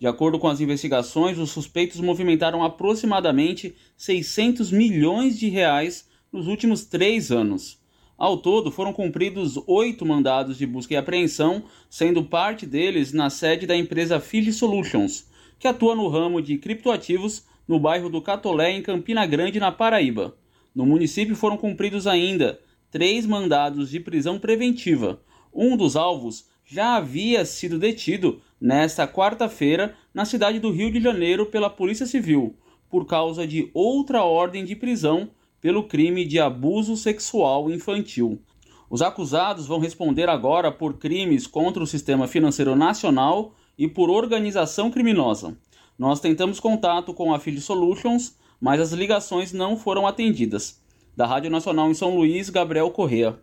De acordo com as investigações, os suspeitos movimentaram aproximadamente 600 milhões de reais nos últimos três anos. Ao todo, foram cumpridos oito mandados de busca e apreensão, sendo parte deles na sede da empresa Fiji Solutions, que atua no ramo de criptoativos no bairro do Catolé, em Campina Grande, na Paraíba. No município foram cumpridos ainda três mandados de prisão preventiva. Um dos alvos já havia sido detido nesta quarta-feira na cidade do Rio de Janeiro pela Polícia Civil, por causa de outra ordem de prisão pelo crime de abuso sexual infantil. Os acusados vão responder agora por crimes contra o sistema financeiro nacional e por organização criminosa. Nós tentamos contato com a Field Solutions, mas as ligações não foram atendidas. Da Rádio Nacional em São Luís, Gabriel Correa.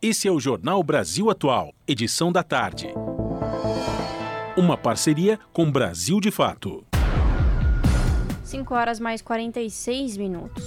Esse é o Jornal Brasil Atual, edição da tarde. Uma parceria com Brasil de Fato. 5 horas mais 46 minutos.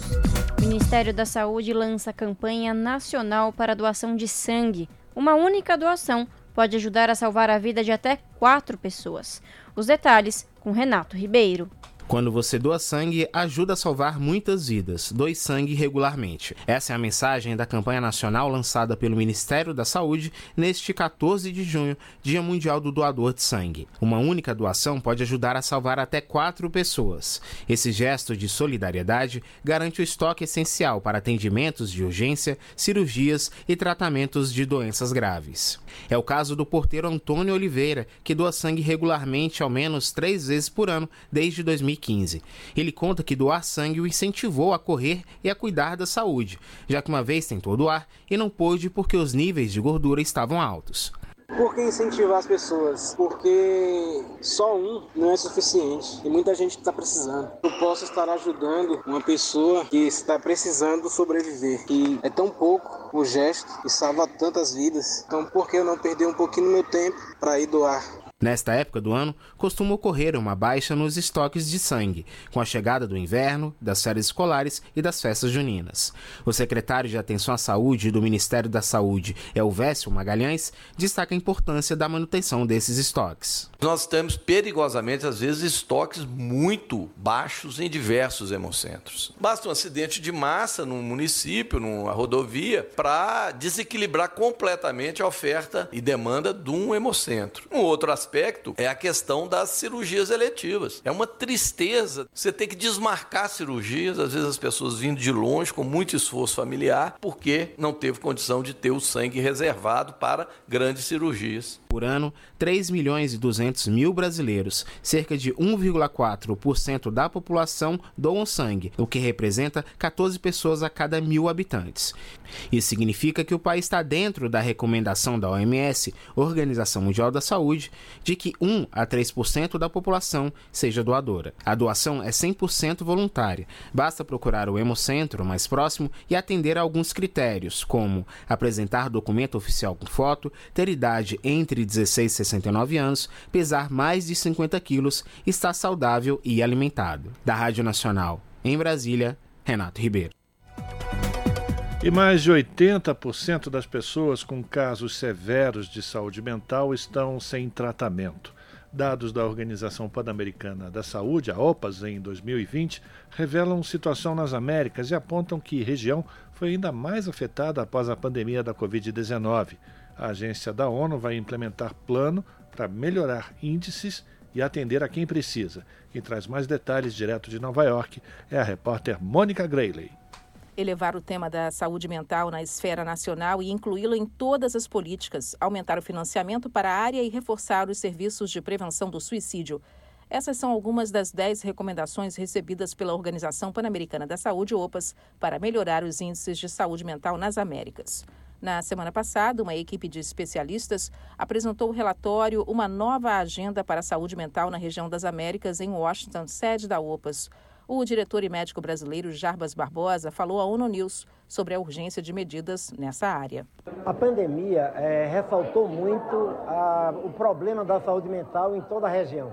O Ministério da Saúde lança campanha nacional para doação de sangue. Uma única doação pode ajudar a salvar a vida de até quatro pessoas. Os detalhes com Renato Ribeiro. Quando você doa sangue, ajuda a salvar muitas vidas. Doe sangue regularmente. Essa é a mensagem da campanha nacional lançada pelo Ministério da Saúde neste 14 de junho, Dia Mundial do Doador de Sangue. Uma única doação pode ajudar a salvar até quatro pessoas. Esse gesto de solidariedade garante o estoque essencial para atendimentos de urgência, cirurgias e tratamentos de doenças graves. É o caso do porteiro Antônio Oliveira, que doa sangue regularmente ao menos três vezes por ano desde 2015. 2015. Ele conta que doar sangue o incentivou a correr e a cuidar da saúde, já que uma vez tentou doar e não pôde porque os níveis de gordura estavam altos. Por que incentivar as pessoas? Porque só um não é suficiente e muita gente está precisando. Eu posso estar ajudando uma pessoa que está precisando sobreviver e é tão pouco o gesto e salva tantas vidas. Então, por que eu não perder um pouquinho do meu tempo para ir doar? Nesta época do ano, costuma ocorrer uma baixa nos estoques de sangue, com a chegada do inverno, das férias escolares e das festas juninas. O secretário de Atenção à Saúde do Ministério da Saúde, Elvésio Magalhães, destaca a importância da manutenção desses estoques. Nós temos perigosamente, às vezes, estoques muito baixos em diversos hemocentros. Basta um acidente de massa num município, numa rodovia, para desequilibrar completamente a oferta e demanda de um hemocentro. Um outro aspecto é a questão das cirurgias eletivas. É uma tristeza você ter que desmarcar cirurgias, às vezes as pessoas vindo de longe com muito esforço familiar, porque não teve condição de ter o sangue reservado para grandes cirurgias. Por ano, 3 milhões e 200 mil brasileiros, cerca de 1,4% da população, doam sangue, o que representa 14 pessoas a cada mil habitantes. Isso significa que o país está dentro da recomendação da OMS, Organização Mundial da Saúde, de que 1 a 3% da população seja doadora. A doação é 100% voluntária. Basta procurar o hemocentro mais próximo e atender a alguns critérios, como apresentar documento oficial com foto, ter idade entre 16 e 69 anos, pesar mais de 50 quilos, estar saudável e alimentado. Da Rádio Nacional, em Brasília, Renato Ribeiro. E mais de 80% das pessoas com casos severos de saúde mental estão sem tratamento. Dados da Organização Pan-Americana da Saúde, a OPAS, em 2020, revelam situação nas Américas e apontam que região foi ainda mais afetada após a pandemia da Covid-19. A agência da ONU vai implementar plano para melhorar índices e atender a quem precisa. Quem traz mais detalhes direto de Nova York é a repórter Mônica Grayley elevar o tema da saúde mental na esfera nacional e incluí-lo em todas as políticas, aumentar o financiamento para a área e reforçar os serviços de prevenção do suicídio. Essas são algumas das dez recomendações recebidas pela Organização Pan-Americana da Saúde, OPAS, para melhorar os índices de saúde mental nas Américas. Na semana passada, uma equipe de especialistas apresentou o relatório Uma Nova Agenda para a Saúde Mental na Região das Américas, em Washington, sede da OPAS. O diretor e médico brasileiro Jarbas Barbosa falou à ONU News sobre a urgência de medidas nessa área. A pandemia é, ressaltou muito a, o problema da saúde mental em toda a região.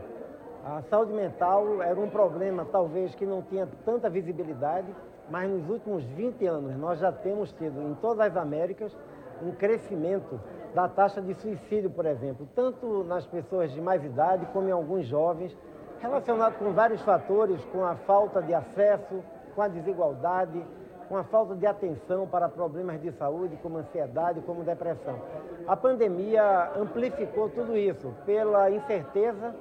A saúde mental era um problema, talvez, que não tinha tanta visibilidade, mas nos últimos 20 anos nós já temos tido em todas as Américas um crescimento da taxa de suicídio, por exemplo, tanto nas pessoas de mais idade como em alguns jovens relacionado com vários fatores, com a falta de acesso, com a desigualdade, com a falta de atenção para problemas de saúde, como ansiedade, como depressão. A pandemia amplificou tudo isso pela incerteza,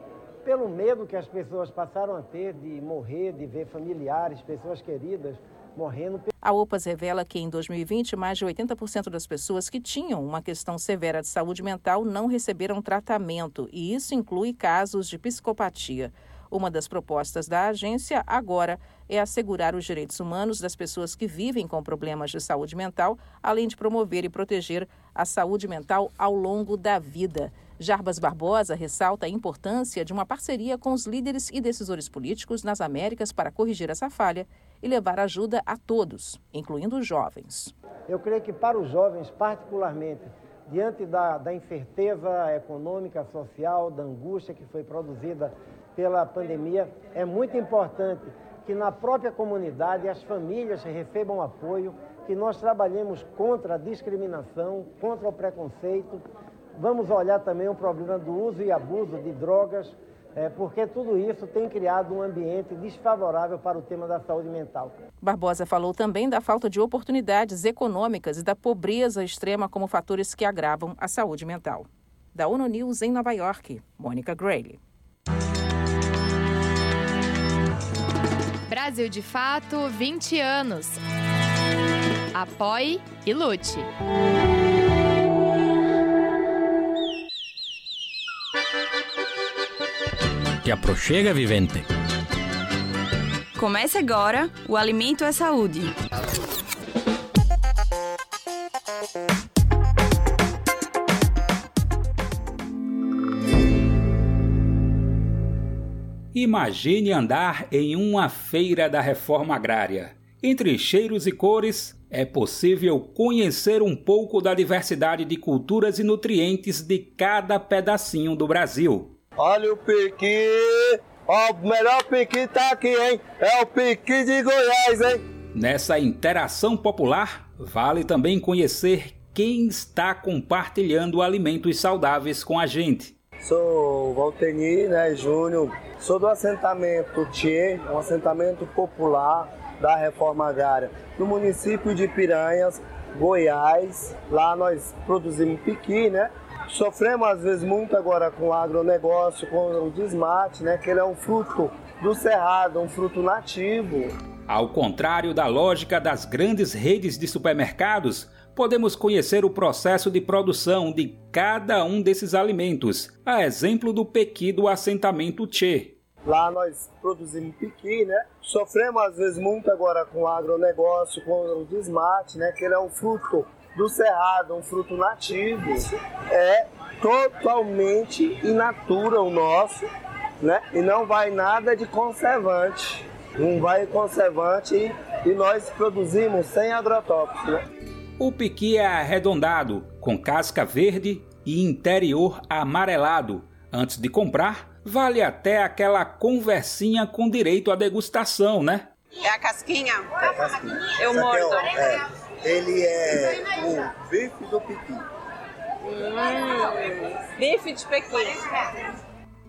pelo medo que as pessoas passaram a ter de morrer, de ver familiares, pessoas queridas morrendo. A OPAS revela que em 2020, mais de 80% das pessoas que tinham uma questão severa de saúde mental não receberam tratamento, e isso inclui casos de psicopatia. Uma das propostas da agência agora é assegurar os direitos humanos das pessoas que vivem com problemas de saúde mental, além de promover e proteger a saúde mental ao longo da vida. Jarbas Barbosa ressalta a importância de uma parceria com os líderes e decisores políticos nas Américas para corrigir essa falha e levar ajuda a todos, incluindo os jovens. Eu creio que para os jovens, particularmente, diante da, da incerteza econômica, social, da angústia que foi produzida pela pandemia, é muito importante que na própria comunidade as famílias recebam apoio, que nós trabalhemos contra a discriminação, contra o preconceito. Vamos olhar também o problema do uso e abuso de drogas, é, porque tudo isso tem criado um ambiente desfavorável para o tema da saúde mental. Barbosa falou também da falta de oportunidades econômicas e da pobreza extrema como fatores que agravam a saúde mental. Da ONU News em Nova York, Mônica Grayley. Brasil de Fato 20 anos. Apoie e lute. Te aproxega, vivente. Comece agora o Alimento é Saúde. Imagine andar em uma feira da reforma agrária. Entre cheiros e cores, é possível conhecer um pouco da diversidade de culturas e nutrientes de cada pedacinho do Brasil. Olha o piqui! Ó, o melhor piqui tá aqui, hein? É o piqui de Goiás, hein? Nessa interação popular, vale também conhecer quem está compartilhando alimentos saudáveis com a gente. Sou Valteni, né, Júnior. Sou do assentamento Tchê, um assentamento popular da reforma agrária, no município de Piranhas, Goiás. Lá nós produzimos piqui, né? Sofremos às vezes muito agora com o agronegócio, com o desmate, né? Que ele é um fruto do cerrado, um fruto nativo. Ao contrário da lógica das grandes redes de supermercados, podemos conhecer o processo de produção de cada um desses alimentos, a exemplo do pequi do assentamento Tchê. Lá nós produzimos piqui, né? Sofremos às vezes muito agora com o agronegócio, com o desmate, né? Que ele é um fruto do cerrado, um fruto nativo, é totalmente in natura o nosso, né? E não vai nada de conservante. Não vai conservante e, nós produzimos sem agrotóxicos, né? O piqui é arredondado, com casca verde e interior amarelado. Antes de comprar, vale até aquela conversinha com direito à degustação, né? É a casquinha? É a casquinha. Eu mordo. É, Ele é o bife do piqui. Hum, bife de Pequim.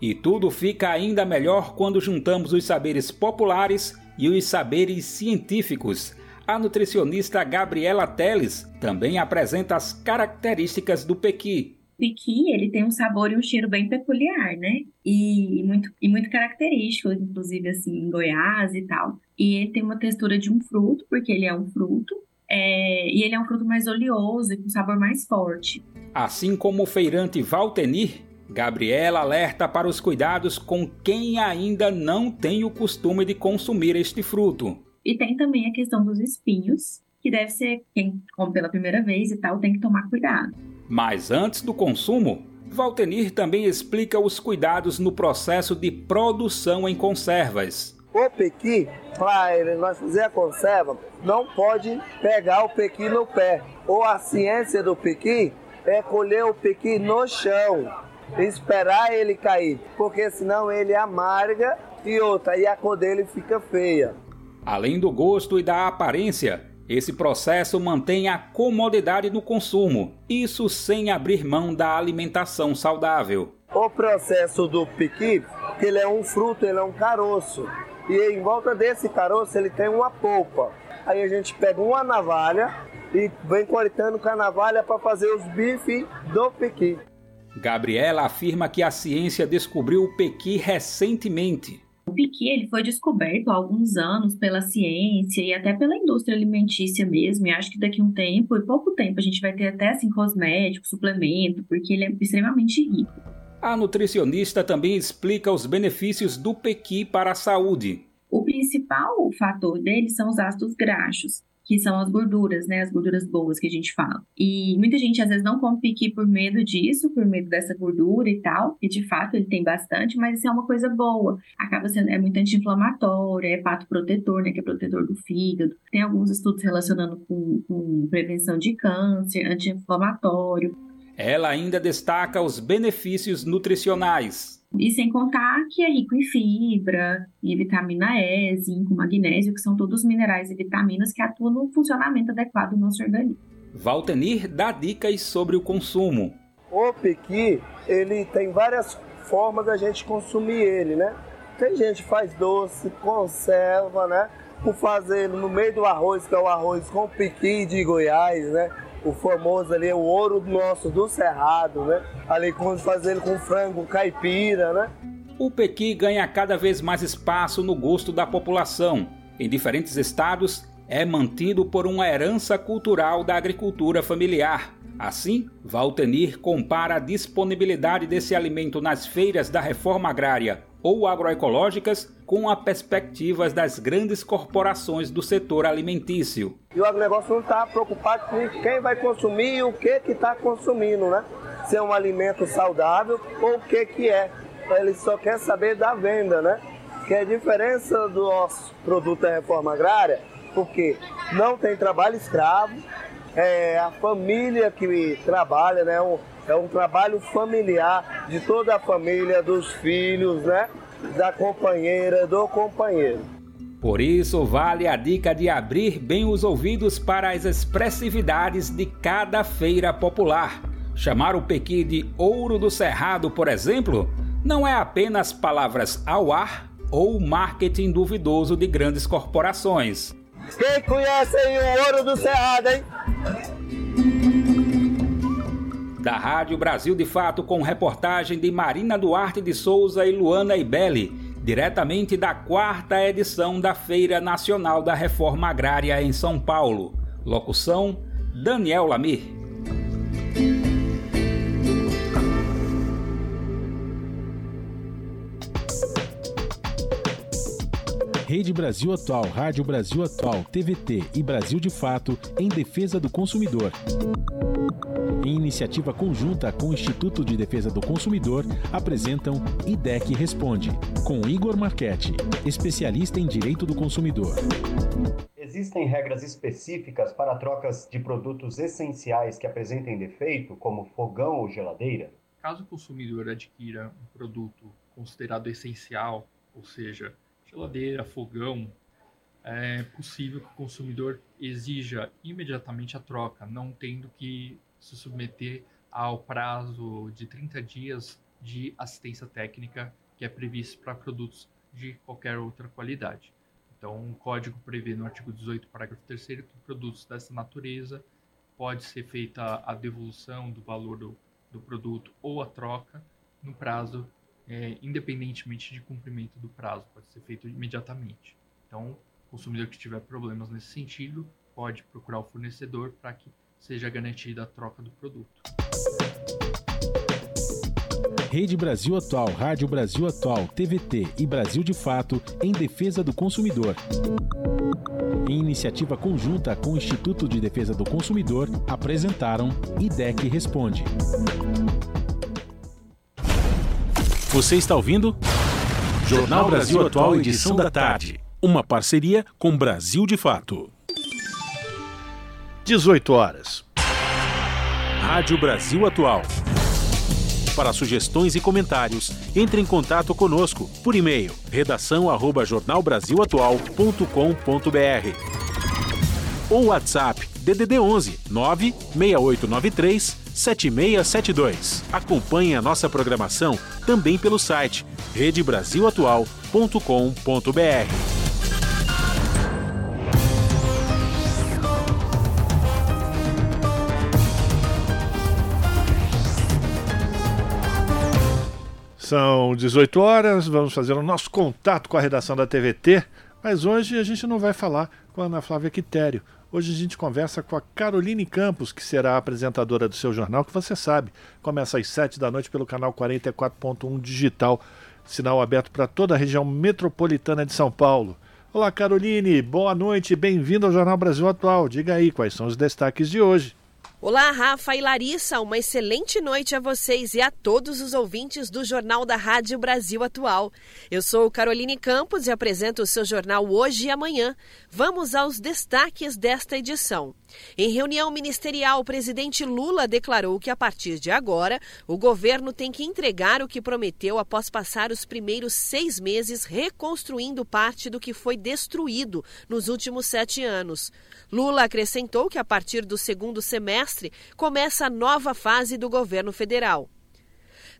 E tudo fica ainda melhor quando juntamos os saberes populares e os saberes científicos. A nutricionista Gabriela Teles também apresenta as características do pequi. Piqui, ele tem um sabor e um cheiro bem peculiar, né? E muito, e muito característico, inclusive assim, em Goiás e tal. E ele tem uma textura de um fruto, porque ele é um fruto. É, e ele é um fruto mais oleoso e com sabor mais forte. Assim como o feirante Valtenir, Gabriela alerta para os cuidados com quem ainda não tem o costume de consumir este fruto. E tem também a questão dos espinhos, que deve ser quem come pela primeira vez e tal, tem que tomar cuidado. Mas antes do consumo, Valtenir também explica os cuidados no processo de produção em conservas. O pequi, para nós fazer a conserva, não pode pegar o pequi no pé. Ou a ciência do pequi é colher o pequi no chão, esperar ele cair, porque senão ele amarga e outra, e a cor dele fica feia. Além do gosto e da aparência, esse processo mantém a comodidade no consumo, isso sem abrir mão da alimentação saudável. O processo do piqui, que ele é um fruto, ele é um caroço. E em volta desse caroço ele tem uma polpa. Aí a gente pega uma navalha e vem cortando com a navalha para fazer os bifes do piqui. Gabriela afirma que a ciência descobriu o pequi recentemente o piqui ele foi descoberto há alguns anos pela ciência e até pela indústria alimentícia mesmo. E acho que daqui a um tempo, e pouco tempo, a gente vai ter até assim cosmético, suplemento, porque ele é extremamente rico. A nutricionista também explica os benefícios do pequi para a saúde. O principal fator dele são os ácidos graxos que são as gorduras, né? As gorduras boas que a gente fala. E muita gente às vezes não come piqui por medo disso, por medo dessa gordura e tal, e de fato ele tem bastante, mas isso é uma coisa boa. Acaba sendo, é muito anti-inflamatório, é pato protetor, né? Que é protetor do fígado. Tem alguns estudos relacionando com, com prevenção de câncer, anti-inflamatório. Ela ainda destaca os benefícios nutricionais. E sem contar que é rico em fibra, em vitamina E, zinco, magnésio, que são todos minerais e vitaminas que atuam no funcionamento adequado do nosso organismo. Valtenir dá dicas sobre o consumo. O pequi, ele tem várias formas da gente consumir ele, né? Tem gente que faz doce, conserva, né? Por fazer ele no meio do arroz, que é o arroz com piqui de Goiás, né? O famoso ali, o ouro nosso do Cerrado, né? Ali quando fazer com frango caipira, né? O pequi ganha cada vez mais espaço no gosto da população. Em diferentes estados, é mantido por uma herança cultural da agricultura familiar. Assim, Valtenir compara a disponibilidade desse alimento nas feiras da reforma agrária ou agroecológicas com as perspectivas das grandes corporações do setor alimentício. E o agronegócio não está preocupado com quem vai consumir e o que está consumindo, né? Se é um alimento saudável ou o que, que é. Ele só quer saber da venda, né? Que a diferença do nosso produto da reforma agrária, porque não tem trabalho escravo, é a família que trabalha, né? É um trabalho familiar de toda a família, dos filhos, né? Da companheira, do companheiro. Por isso, vale a dica de abrir bem os ouvidos para as expressividades de cada feira popular. Chamar o Pequi de Ouro do Cerrado, por exemplo, não é apenas palavras ao ar ou marketing duvidoso de grandes corporações. Quem conhece aí o Ouro do Cerrado, hein? Da Rádio Brasil de Fato, com reportagem de Marina Duarte de Souza e Luana Ibelli, diretamente da quarta edição da Feira Nacional da Reforma Agrária em São Paulo. Locução: Daniel Lamir. Rede Brasil Atual, Rádio Brasil Atual, TVT e Brasil de Fato em defesa do consumidor. Em iniciativa conjunta com o Instituto de Defesa do Consumidor, apresentam IDEC Responde, com Igor Marchetti, especialista em direito do consumidor. Existem regras específicas para trocas de produtos essenciais que apresentem defeito, como fogão ou geladeira? Caso o consumidor adquira um produto considerado essencial, ou seja, geladeira, fogão, é possível que o consumidor exija imediatamente a troca, não tendo que se submeter ao prazo de 30 dias de assistência técnica que é previsto para produtos de qualquer outra qualidade. Então, o código prevê no artigo 18, parágrafo 3 que produtos dessa natureza pode ser feita a devolução do valor do, do produto ou a troca no prazo, é, independentemente de cumprimento do prazo, pode ser feito imediatamente. Então, o consumidor que tiver problemas nesse sentido pode procurar o fornecedor para que seja garantida a troca do produto. Rede Brasil Atual, Rádio Brasil Atual, TVT e Brasil de Fato em defesa do consumidor. Em iniciativa conjunta com o Instituto de Defesa do Consumidor, apresentaram IDEC Responde. Você está ouvindo? Jornal Brasil Atual, edição da tarde. Uma parceria com Brasil de Fato. 18 horas. Rádio Brasil Atual. Para sugestões e comentários, entre em contato conosco por e-mail redação@jornalbrasilatual.com.br ou WhatsApp DDD 11 96893 7672. Acompanhe a nossa programação também pelo site redebrasilatual.com.br. São 18 horas, vamos fazer o nosso contato com a redação da TVT, mas hoje a gente não vai falar com a Ana Flávia Quitério. Hoje a gente conversa com a Caroline Campos, que será a apresentadora do seu jornal, que você sabe, começa às 7 da noite pelo canal 44.1 digital, sinal aberto para toda a região metropolitana de São Paulo. Olá, Caroline, boa noite, bem-vinda ao Jornal Brasil Atual. Diga aí quais são os destaques de hoje. Olá, Rafa e Larissa, uma excelente noite a vocês e a todos os ouvintes do Jornal da Rádio Brasil Atual. Eu sou Caroline Campos e apresento o seu jornal hoje e amanhã. Vamos aos destaques desta edição. Em reunião ministerial, o presidente Lula declarou que a partir de agora o governo tem que entregar o que prometeu após passar os primeiros seis meses reconstruindo parte do que foi destruído nos últimos sete anos. Lula acrescentou que a partir do segundo semestre começa a nova fase do governo federal.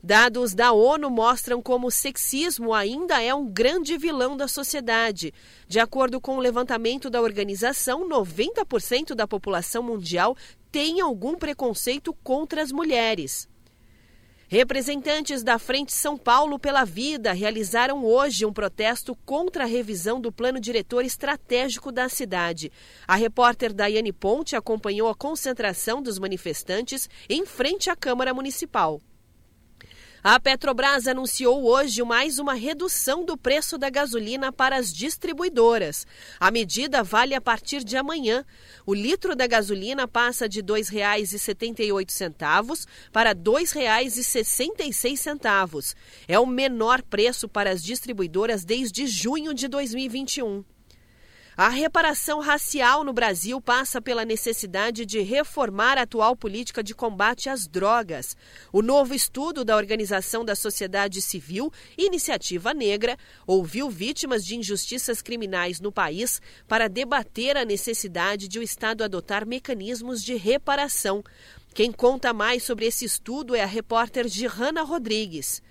Dados da ONU mostram como o sexismo ainda é um grande vilão da sociedade. De acordo com o levantamento da organização, 90% da população mundial tem algum preconceito contra as mulheres. Representantes da Frente São Paulo pela Vida realizaram hoje um protesto contra a revisão do plano diretor estratégico da cidade. A repórter Daiane Ponte acompanhou a concentração dos manifestantes em frente à Câmara Municipal. A Petrobras anunciou hoje mais uma redução do preço da gasolina para as distribuidoras. A medida vale a partir de amanhã. O litro da gasolina passa de R$ 2,78 para R$ 2,66. É o menor preço para as distribuidoras desde junho de 2021. A reparação racial no Brasil passa pela necessidade de reformar a atual política de combate às drogas. O novo estudo da Organização da Sociedade Civil, Iniciativa Negra, ouviu vítimas de injustiças criminais no país para debater a necessidade de o Estado adotar mecanismos de reparação. Quem conta mais sobre esse estudo é a repórter Gihanna Rodrigues.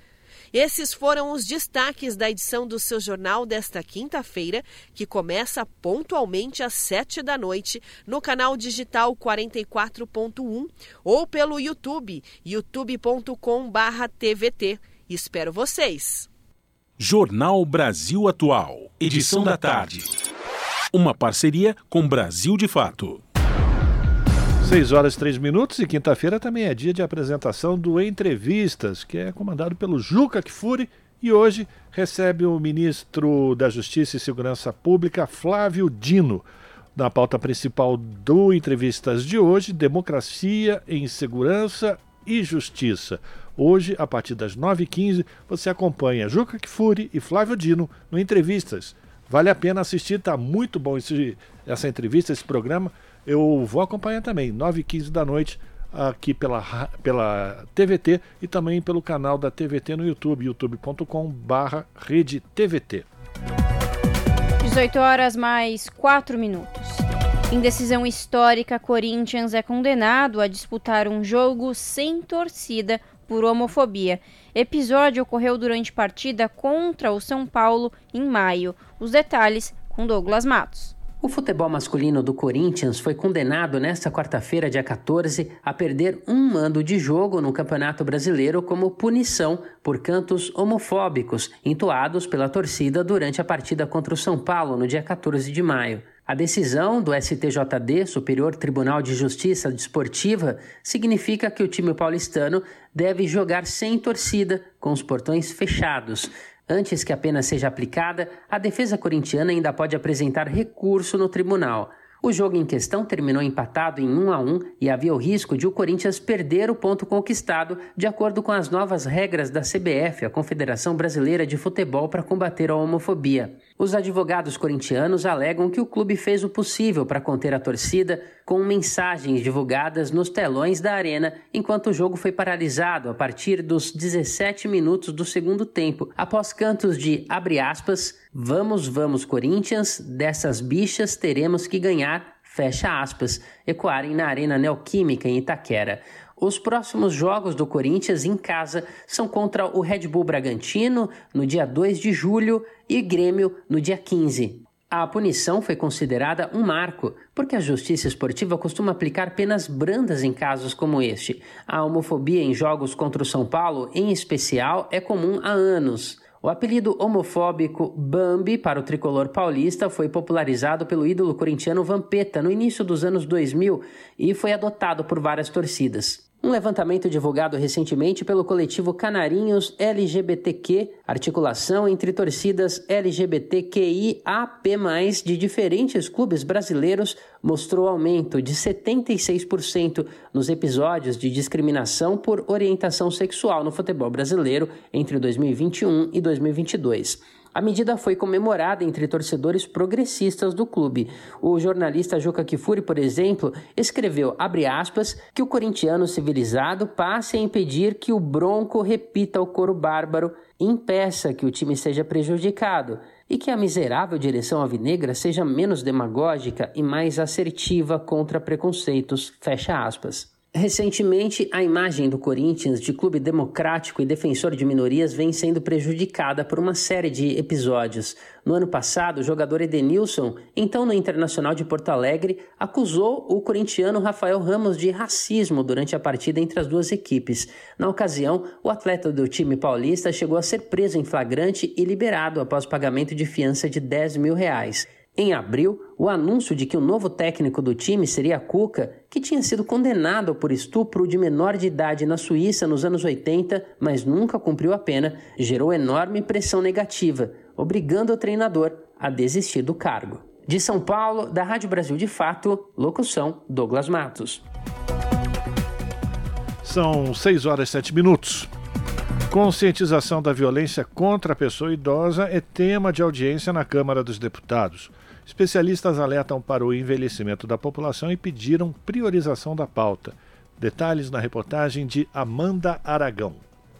Esses foram os destaques da edição do seu jornal desta quinta-feira, que começa pontualmente às sete da noite no canal digital 44.1 ou pelo YouTube, youtube.com/tvt. Espero vocês. Jornal Brasil Atual, edição da tarde. Uma parceria com Brasil de Fato. 6 horas e 3 minutos e quinta-feira também é dia de apresentação do Entrevistas, que é comandado pelo Juca Kfouri e hoje recebe o ministro da Justiça e Segurança Pública, Flávio Dino. Na pauta principal do Entrevistas de hoje, Democracia em Segurança e Justiça. Hoje, a partir das 9h15, você acompanha Juca Kfouri e Flávio Dino no Entrevistas. Vale a pena assistir, está muito bom esse, essa entrevista, esse programa eu vou acompanhar também, 9 h 15 da noite, aqui pela, pela TVT e também pelo canal da TVT no YouTube, youtube.com/rede TVT. 18 horas mais 4 minutos. Em decisão histórica, Corinthians é condenado a disputar um jogo sem torcida por homofobia. Episódio ocorreu durante partida contra o São Paulo em maio. Os detalhes com Douglas Matos. O futebol masculino do Corinthians foi condenado nesta quarta-feira, dia 14, a perder um mando de jogo no Campeonato Brasileiro como punição por cantos homofóbicos entoados pela torcida durante a partida contra o São Paulo no dia 14 de maio. A decisão do STJD, Superior Tribunal de Justiça Desportiva, significa que o time paulistano deve jogar sem torcida, com os portões fechados. Antes que a pena seja aplicada, a defesa corintiana ainda pode apresentar recurso no tribunal. O jogo em questão terminou empatado em 1 a 1 e havia o risco de o Corinthians perder o ponto conquistado, de acordo com as novas regras da CBF, a Confederação Brasileira de Futebol, para combater a homofobia. Os advogados corintianos alegam que o clube fez o possível para conter a torcida com mensagens divulgadas nos telões da arena, enquanto o jogo foi paralisado a partir dos 17 minutos do segundo tempo, após cantos de abre aspas, vamos, vamos Corinthians, dessas bichas teremos que ganhar, fecha aspas, ecoarem na Arena Neoquímica em Itaquera. Os próximos jogos do Corinthians em casa são contra o Red Bull Bragantino no dia 2 de julho e Grêmio no dia 15. A punição foi considerada um marco, porque a justiça esportiva costuma aplicar penas brandas em casos como este. A homofobia em jogos contra o São Paulo, em especial, é comum há anos. O apelido homofóbico Bambi para o tricolor paulista foi popularizado pelo ídolo corintiano Vampeta no início dos anos 2000 e foi adotado por várias torcidas. Um levantamento divulgado recentemente pelo coletivo Canarinhos LGBTQ, articulação entre torcidas LGBTQIAP+, de diferentes clubes brasileiros, mostrou aumento de 76% nos episódios de discriminação por orientação sexual no futebol brasileiro entre 2021 e 2022. A medida foi comemorada entre torcedores progressistas do clube. O jornalista Juca Kifuri, por exemplo, escreveu, aspas, que o corintiano civilizado passe a impedir que o Bronco repita o coro bárbaro impeça que o time seja prejudicado e que a miserável direção alvinegra seja menos demagógica e mais assertiva contra preconceitos, fecha aspas. Recentemente, a imagem do Corinthians de clube democrático e defensor de minorias vem sendo prejudicada por uma série de episódios. No ano passado, o jogador Edenilson, então no Internacional de Porto Alegre, acusou o corintiano Rafael Ramos de racismo durante a partida entre as duas equipes. Na ocasião, o atleta do time paulista chegou a ser preso em flagrante e liberado após pagamento de fiança de 10 mil reais. Em abril, o anúncio de que o novo técnico do time seria Cuca, que tinha sido condenado por estupro de menor de idade na Suíça nos anos 80, mas nunca cumpriu a pena, gerou enorme pressão negativa, obrigando o treinador a desistir do cargo. De São Paulo, da Rádio Brasil de Fato, locução Douglas Matos. São 6 horas e 7 minutos. Conscientização da violência contra a pessoa idosa é tema de audiência na Câmara dos Deputados. Especialistas alertam para o envelhecimento da população e pediram priorização da pauta. Detalhes na reportagem de Amanda Aragão.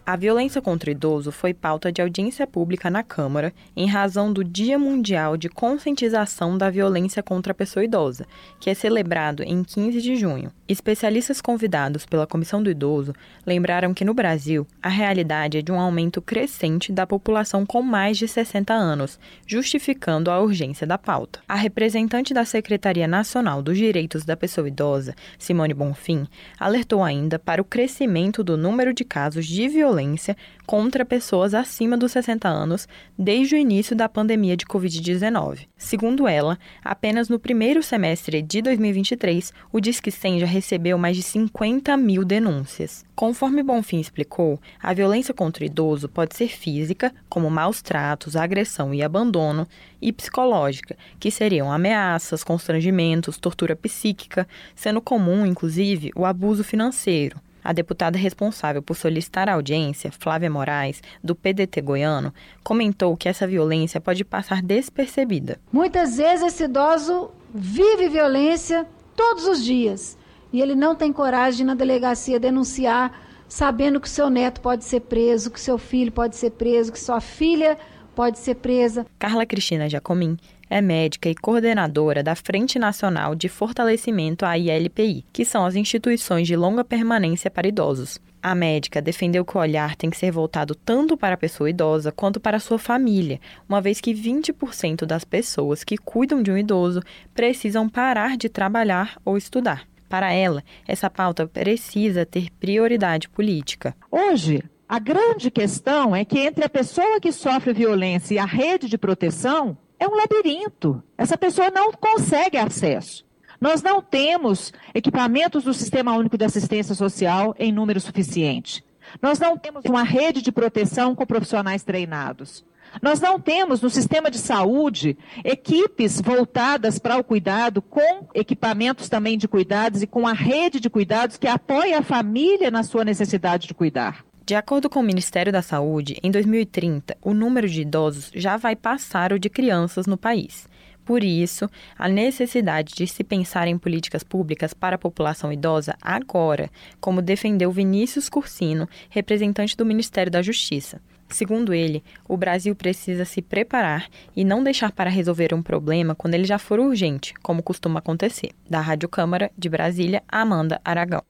A violência contra idoso foi pauta de audiência pública na Câmara em razão do Dia Mundial de Conscientização da Violência contra a Pessoa Idosa, que é celebrado em 15 de junho. Especialistas convidados pela Comissão do Idoso lembraram que no Brasil a realidade é de um aumento crescente da população com mais de 60 anos, justificando a urgência da pauta. A representante da Secretaria Nacional dos Direitos da Pessoa Idosa, Simone Bonfim, alertou ainda para o crescimento do número de casos de violência violência contra pessoas acima dos 60 anos desde o início da pandemia de Covid-19. Segundo ela, apenas no primeiro semestre de 2023, o Disque 100 já recebeu mais de 50 mil denúncias. Conforme Bonfim explicou, a violência contra o idoso pode ser física, como maus tratos, agressão e abandono, e psicológica, que seriam ameaças, constrangimentos, tortura psíquica, sendo comum, inclusive, o abuso financeiro. A deputada responsável por solicitar a audiência, Flávia Moraes, do PDT goiano, comentou que essa violência pode passar despercebida. Muitas vezes esse idoso vive violência todos os dias e ele não tem coragem de na delegacia denunciar, sabendo que seu neto pode ser preso, que seu filho pode ser preso, que sua filha pode ser presa. Carla Cristina Jacomim é médica e coordenadora da Frente Nacional de Fortalecimento à ILPI, que são as instituições de longa permanência para idosos. A médica defendeu que o olhar tem que ser voltado tanto para a pessoa idosa quanto para a sua família, uma vez que 20% das pessoas que cuidam de um idoso precisam parar de trabalhar ou estudar. Para ela, essa pauta precisa ter prioridade política. Hoje, a grande questão é que entre a pessoa que sofre violência e a rede de proteção é um labirinto. Essa pessoa não consegue acesso. Nós não temos equipamentos do Sistema Único de Assistência Social em número suficiente. Nós não temos uma rede de proteção com profissionais treinados. Nós não temos no sistema de saúde equipes voltadas para o cuidado, com equipamentos também de cuidados e com a rede de cuidados que apoia a família na sua necessidade de cuidar. De acordo com o Ministério da Saúde, em 2030, o número de idosos já vai passar o de crianças no país. Por isso, a necessidade de se pensar em políticas públicas para a população idosa agora, como defendeu Vinícius Cursino, representante do Ministério da Justiça. Segundo ele, o Brasil precisa se preparar e não deixar para resolver um problema quando ele já for urgente, como costuma acontecer. Da Rádio Câmara de Brasília, Amanda Aragão.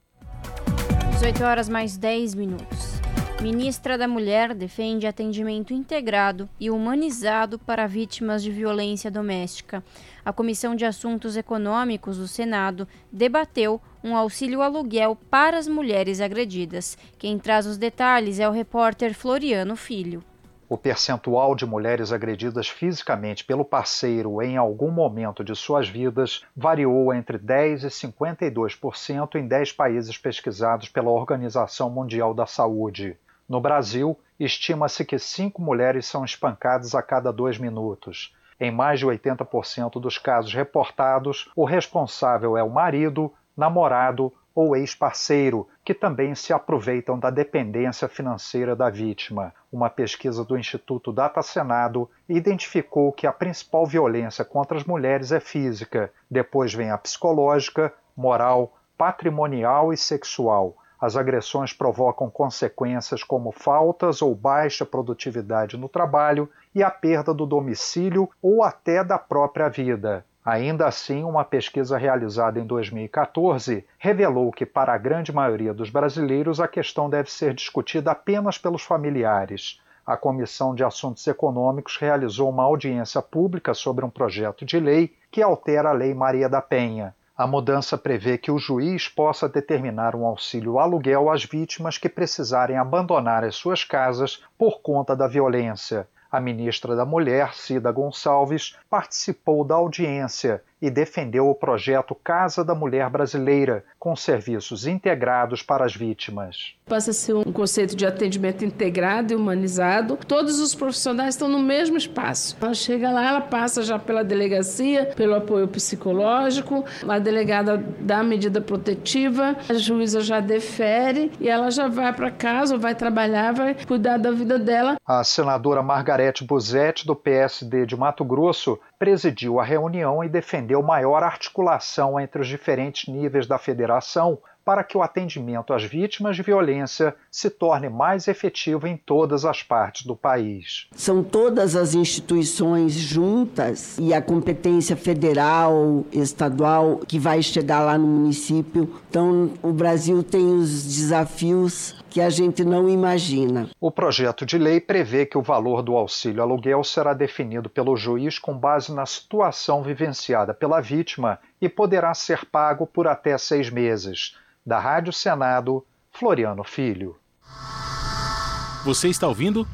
18 horas mais 10 minutos. Ministra da Mulher defende atendimento integrado e humanizado para vítimas de violência doméstica. A Comissão de Assuntos Econômicos do Senado debateu um auxílio aluguel para as mulheres agredidas. Quem traz os detalhes é o repórter Floriano Filho. O percentual de mulheres agredidas fisicamente pelo parceiro em algum momento de suas vidas variou entre 10 e 52% em 10 países pesquisados pela Organização Mundial da Saúde. No Brasil, estima-se que cinco mulheres são espancadas a cada dois minutos. Em mais de 80% dos casos reportados, o responsável é o marido, namorado ou ex-parceiro, que também se aproveitam da dependência financeira da vítima. Uma pesquisa do Instituto Data Senado identificou que a principal violência contra as mulheres é física, depois vem a psicológica, moral, patrimonial e sexual. As agressões provocam consequências como faltas ou baixa produtividade no trabalho e a perda do domicílio ou até da própria vida. Ainda assim, uma pesquisa realizada em 2014 revelou que, para a grande maioria dos brasileiros, a questão deve ser discutida apenas pelos familiares. A Comissão de Assuntos Econômicos realizou uma audiência pública sobre um projeto de lei que altera a Lei Maria da Penha. A mudança prevê que o juiz possa determinar um auxílio aluguel às vítimas que precisarem abandonar as suas casas por conta da violência. A ministra da Mulher, Cida Gonçalves, participou da audiência e defendeu o projeto Casa da Mulher Brasileira, com serviços integrados para as vítimas. Passa a ser um conceito de atendimento integrado e humanizado. Todos os profissionais estão no mesmo espaço. Ela chega lá, ela passa já pela delegacia, pelo apoio psicológico, a delegada dá a medida protetiva, a juíza já defere e ela já vai para casa, vai trabalhar, vai cuidar da vida dela. A senadora Margarete Buzetti, do PSD de Mato Grosso, presidiu a reunião e defendeu maior articulação entre os diferentes níveis da federação para que o atendimento às vítimas de violência se torne mais efetivo em todas as partes do país. São todas as instituições juntas e a competência federal, estadual, que vai chegar lá no município. Então, o Brasil tem os desafios que a gente não imagina. O projeto de lei prevê que o valor do auxílio aluguel será definido pelo juiz com base na situação vivenciada pela vítima e poderá ser pago por até seis meses. Da Rádio Senado, Floriano Filho. Você está ouvindo?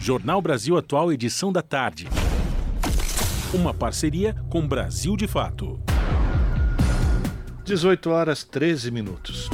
Jornal Brasil Atual, edição da tarde. Uma parceria com Brasil de Fato. 18 horas 13 minutos.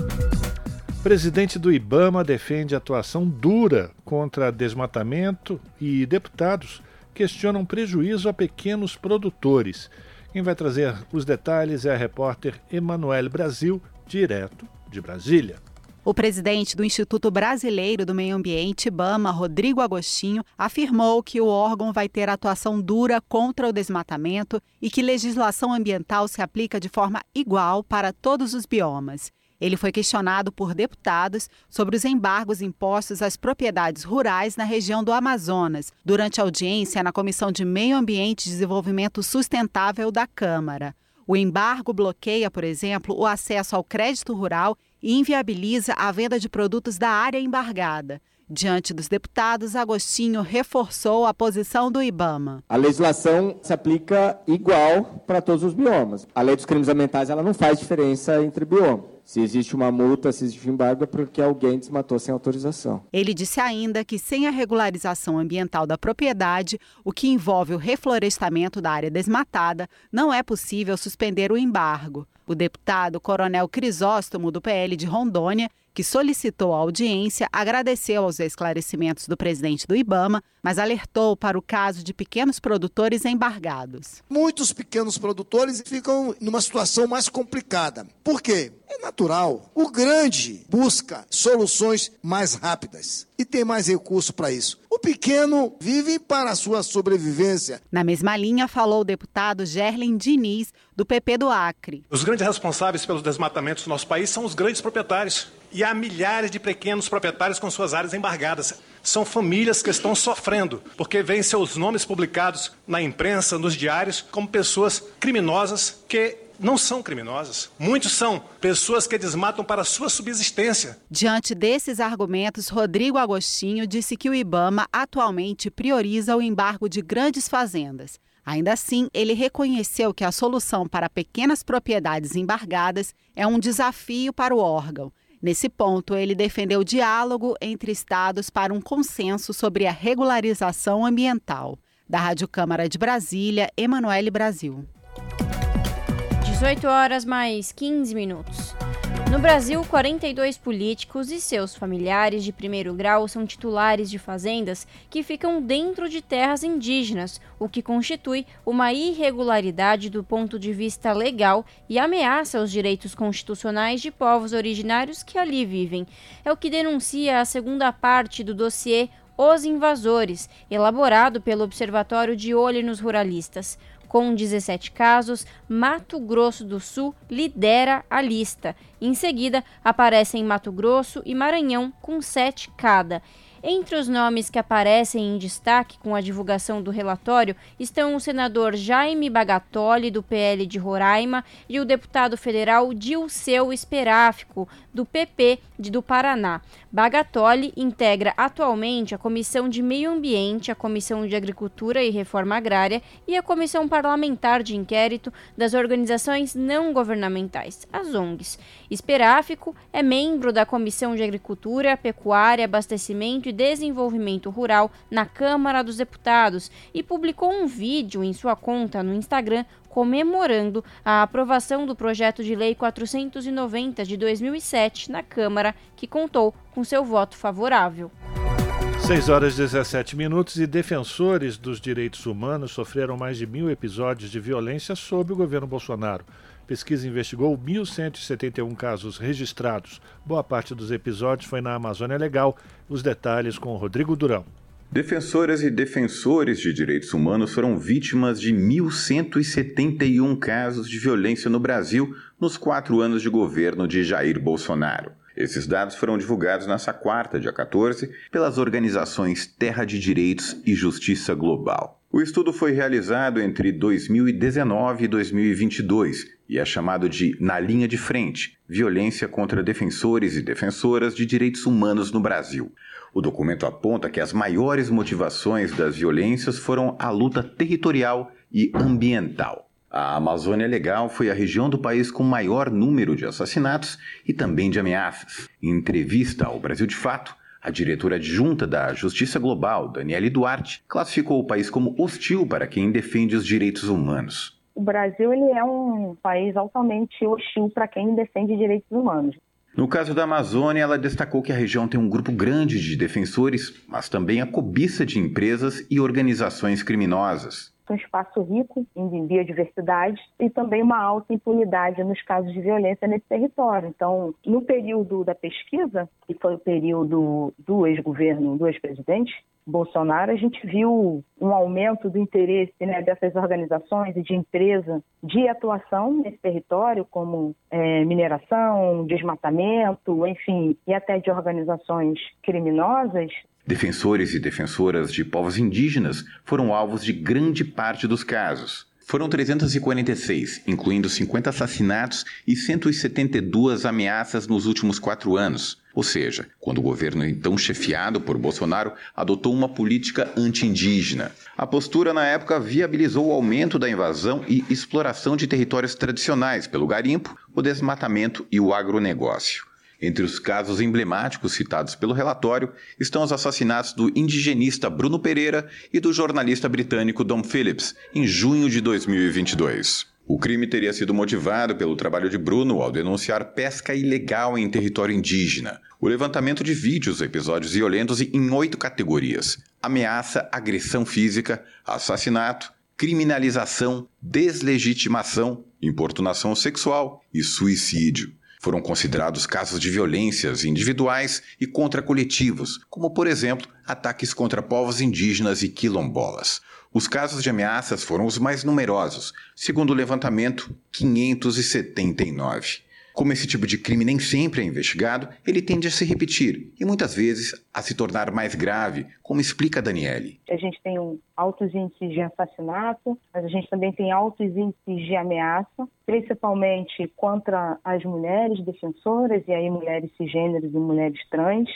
Presidente do Ibama defende atuação dura contra desmatamento e deputados questionam prejuízo a pequenos produtores. Quem vai trazer os detalhes é a repórter Emanuele Brasil, direto de Brasília. O presidente do Instituto Brasileiro do Meio Ambiente, IBAMA, Rodrigo Agostinho, afirmou que o órgão vai ter atuação dura contra o desmatamento e que legislação ambiental se aplica de forma igual para todos os biomas. Ele foi questionado por deputados sobre os embargos impostos às propriedades rurais na região do Amazonas, durante audiência na Comissão de Meio Ambiente e Desenvolvimento Sustentável da Câmara. O embargo bloqueia, por exemplo, o acesso ao crédito rural e inviabiliza a venda de produtos da área embargada. Diante dos deputados, Agostinho reforçou a posição do IBAMA. A legislação se aplica igual para todos os biomas. A lei dos crimes ambientais ela não faz diferença entre biomas. Se existe uma multa, se existe um embargo, é porque alguém desmatou sem autorização. Ele disse ainda que sem a regularização ambiental da propriedade, o que envolve o reflorestamento da área desmatada, não é possível suspender o embargo. O deputado Coronel Crisóstomo, do PL de Rondônia, que solicitou a audiência, agradeceu aos esclarecimentos do presidente do Ibama, mas alertou para o caso de pequenos produtores embargados. Muitos pequenos produtores ficam numa situação mais complicada. Por quê? É natural. O grande busca soluções mais rápidas e tem mais recurso para isso. O pequeno vive para a sua sobrevivência. Na mesma linha, falou o deputado Gerlen Diniz, do PP do Acre. Os grandes responsáveis pelos desmatamentos do nosso país são os grandes proprietários. E há milhares de pequenos proprietários com suas áreas embargadas. São famílias que estão sofrendo, porque veem seus nomes publicados na imprensa, nos diários, como pessoas criminosas que não são criminosas. Muitos são pessoas que desmatam para sua subsistência. Diante desses argumentos, Rodrigo Agostinho disse que o Ibama atualmente prioriza o embargo de grandes fazendas. Ainda assim, ele reconheceu que a solução para pequenas propriedades embargadas é um desafio para o órgão. Nesse ponto, ele defendeu o diálogo entre estados para um consenso sobre a regularização ambiental. Da Rádio Câmara de Brasília, Emanuele Brasil. 18 horas mais 15 minutos. No Brasil, 42 políticos e seus familiares de primeiro grau são titulares de fazendas que ficam dentro de terras indígenas, o que constitui uma irregularidade do ponto de vista legal e ameaça os direitos constitucionais de povos originários que ali vivem. É o que denuncia a segunda parte do dossiê Os Invasores, elaborado pelo Observatório de Olho nos Ruralistas. Com 17 casos, Mato Grosso do Sul lidera a lista. Em seguida, aparecem Mato Grosso e Maranhão com 7 cada. Entre os nomes que aparecem em destaque com a divulgação do relatório estão o senador Jaime Bagatoli, do PL de Roraima, e o deputado federal Dilceu Esperáfico, do PP de, do Paraná. Bagatoli integra atualmente a Comissão de Meio Ambiente, a Comissão de Agricultura e Reforma Agrária e a Comissão Parlamentar de Inquérito das Organizações Não Governamentais, as ONGs. Esperáfico é membro da Comissão de Agricultura, Pecuária, Abastecimento e Desenvolvimento Rural na Câmara dos Deputados e publicou um vídeo em sua conta no Instagram comemorando a aprovação do projeto de lei 490 de 2007 na Câmara, que contou com seu voto favorável. 6 horas e 17 minutos e defensores dos direitos humanos sofreram mais de mil episódios de violência sob o governo Bolsonaro. Pesquisa investigou 1.171 casos registrados. Boa parte dos episódios foi na Amazônia Legal. Os detalhes com Rodrigo Durão. Defensoras e defensores de direitos humanos foram vítimas de 1.171 casos de violência no Brasil nos quatro anos de governo de Jair Bolsonaro. Esses dados foram divulgados nesta quarta, dia 14, pelas organizações Terra de Direitos e Justiça Global. O estudo foi realizado entre 2019 e 2022 e é chamado de Na Linha de Frente Violência contra Defensores e Defensoras de Direitos Humanos no Brasil. O documento aponta que as maiores motivações das violências foram a luta territorial e ambiental. A Amazônia Legal foi a região do país com maior número de assassinatos e também de ameaças. Em entrevista ao Brasil de Fato, a diretora adjunta da Justiça Global, Daniele Duarte, classificou o país como hostil para quem defende os direitos humanos. O Brasil ele é um país altamente hostil para quem defende direitos humanos. No caso da Amazônia, ela destacou que a região tem um grupo grande de defensores, mas também a cobiça de empresas e organizações criminosas. Um espaço rico em biodiversidade e também uma alta impunidade nos casos de violência nesse território. Então, no período da pesquisa, que foi o período do ex-governo, do ex-presidente, Bolsonaro, a gente viu um aumento do interesse né, dessas organizações e de empresas de atuação nesse território, como é, mineração, desmatamento, enfim, e até de organizações criminosas, Defensores e defensoras de povos indígenas foram alvos de grande parte dos casos. Foram 346, incluindo 50 assassinatos e 172 ameaças nos últimos quatro anos. Ou seja, quando o governo então chefiado por Bolsonaro adotou uma política anti-indígena. A postura na época viabilizou o aumento da invasão e exploração de territórios tradicionais pelo garimpo, o desmatamento e o agronegócio. Entre os casos emblemáticos citados pelo relatório estão os assassinatos do indigenista Bruno Pereira e do jornalista britânico Dom Phillips, em junho de 2022. O crime teria sido motivado pelo trabalho de Bruno ao denunciar pesca ilegal em território indígena. O levantamento de vídeos, episódios violentos em oito categorias: ameaça, agressão física, assassinato, criminalização, deslegitimação, importunação sexual e suicídio. Foram considerados casos de violências individuais e contra coletivos, como, por exemplo, ataques contra povos indígenas e quilombolas. Os casos de ameaças foram os mais numerosos, segundo o levantamento, 579. Como esse tipo de crime nem sempre é investigado, ele tende a se repetir e muitas vezes a se tornar mais grave, como explica Daniele. A gente tem um altos índices de assassinato, mas a gente também tem altos índices de ameaça, principalmente contra as mulheres defensoras e aí mulheres cisgêneros e mulheres trans.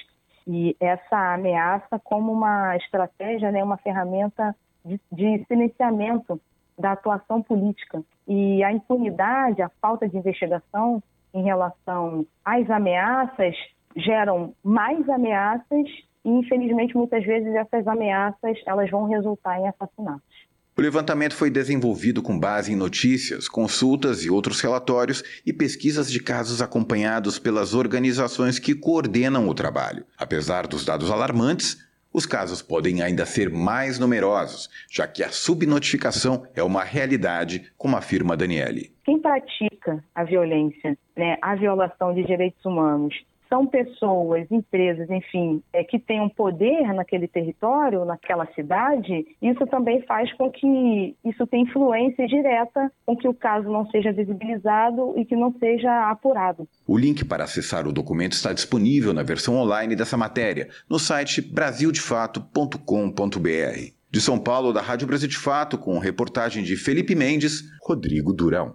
E essa ameaça como uma estratégia, né, uma ferramenta de, de silenciamento da atuação política. E a impunidade, a falta de investigação em relação às ameaças geram mais ameaças e infelizmente muitas vezes essas ameaças elas vão resultar em assassinatos. O levantamento foi desenvolvido com base em notícias, consultas e outros relatórios e pesquisas de casos acompanhados pelas organizações que coordenam o trabalho. Apesar dos dados alarmantes, os casos podem ainda ser mais numerosos, já que a subnotificação é uma realidade, como afirma Daniele. Quem pratica a violência, né, a violação de direitos humanos, são pessoas, empresas, enfim, é, que tenham poder naquele território, naquela cidade, isso também faz com que isso tenha influência direta com que o caso não seja visibilizado e que não seja apurado. O link para acessar o documento está disponível na versão online dessa matéria, no site brasildefato.com.br. De São Paulo, da Rádio Brasil de Fato, com reportagem de Felipe Mendes, Rodrigo Durão.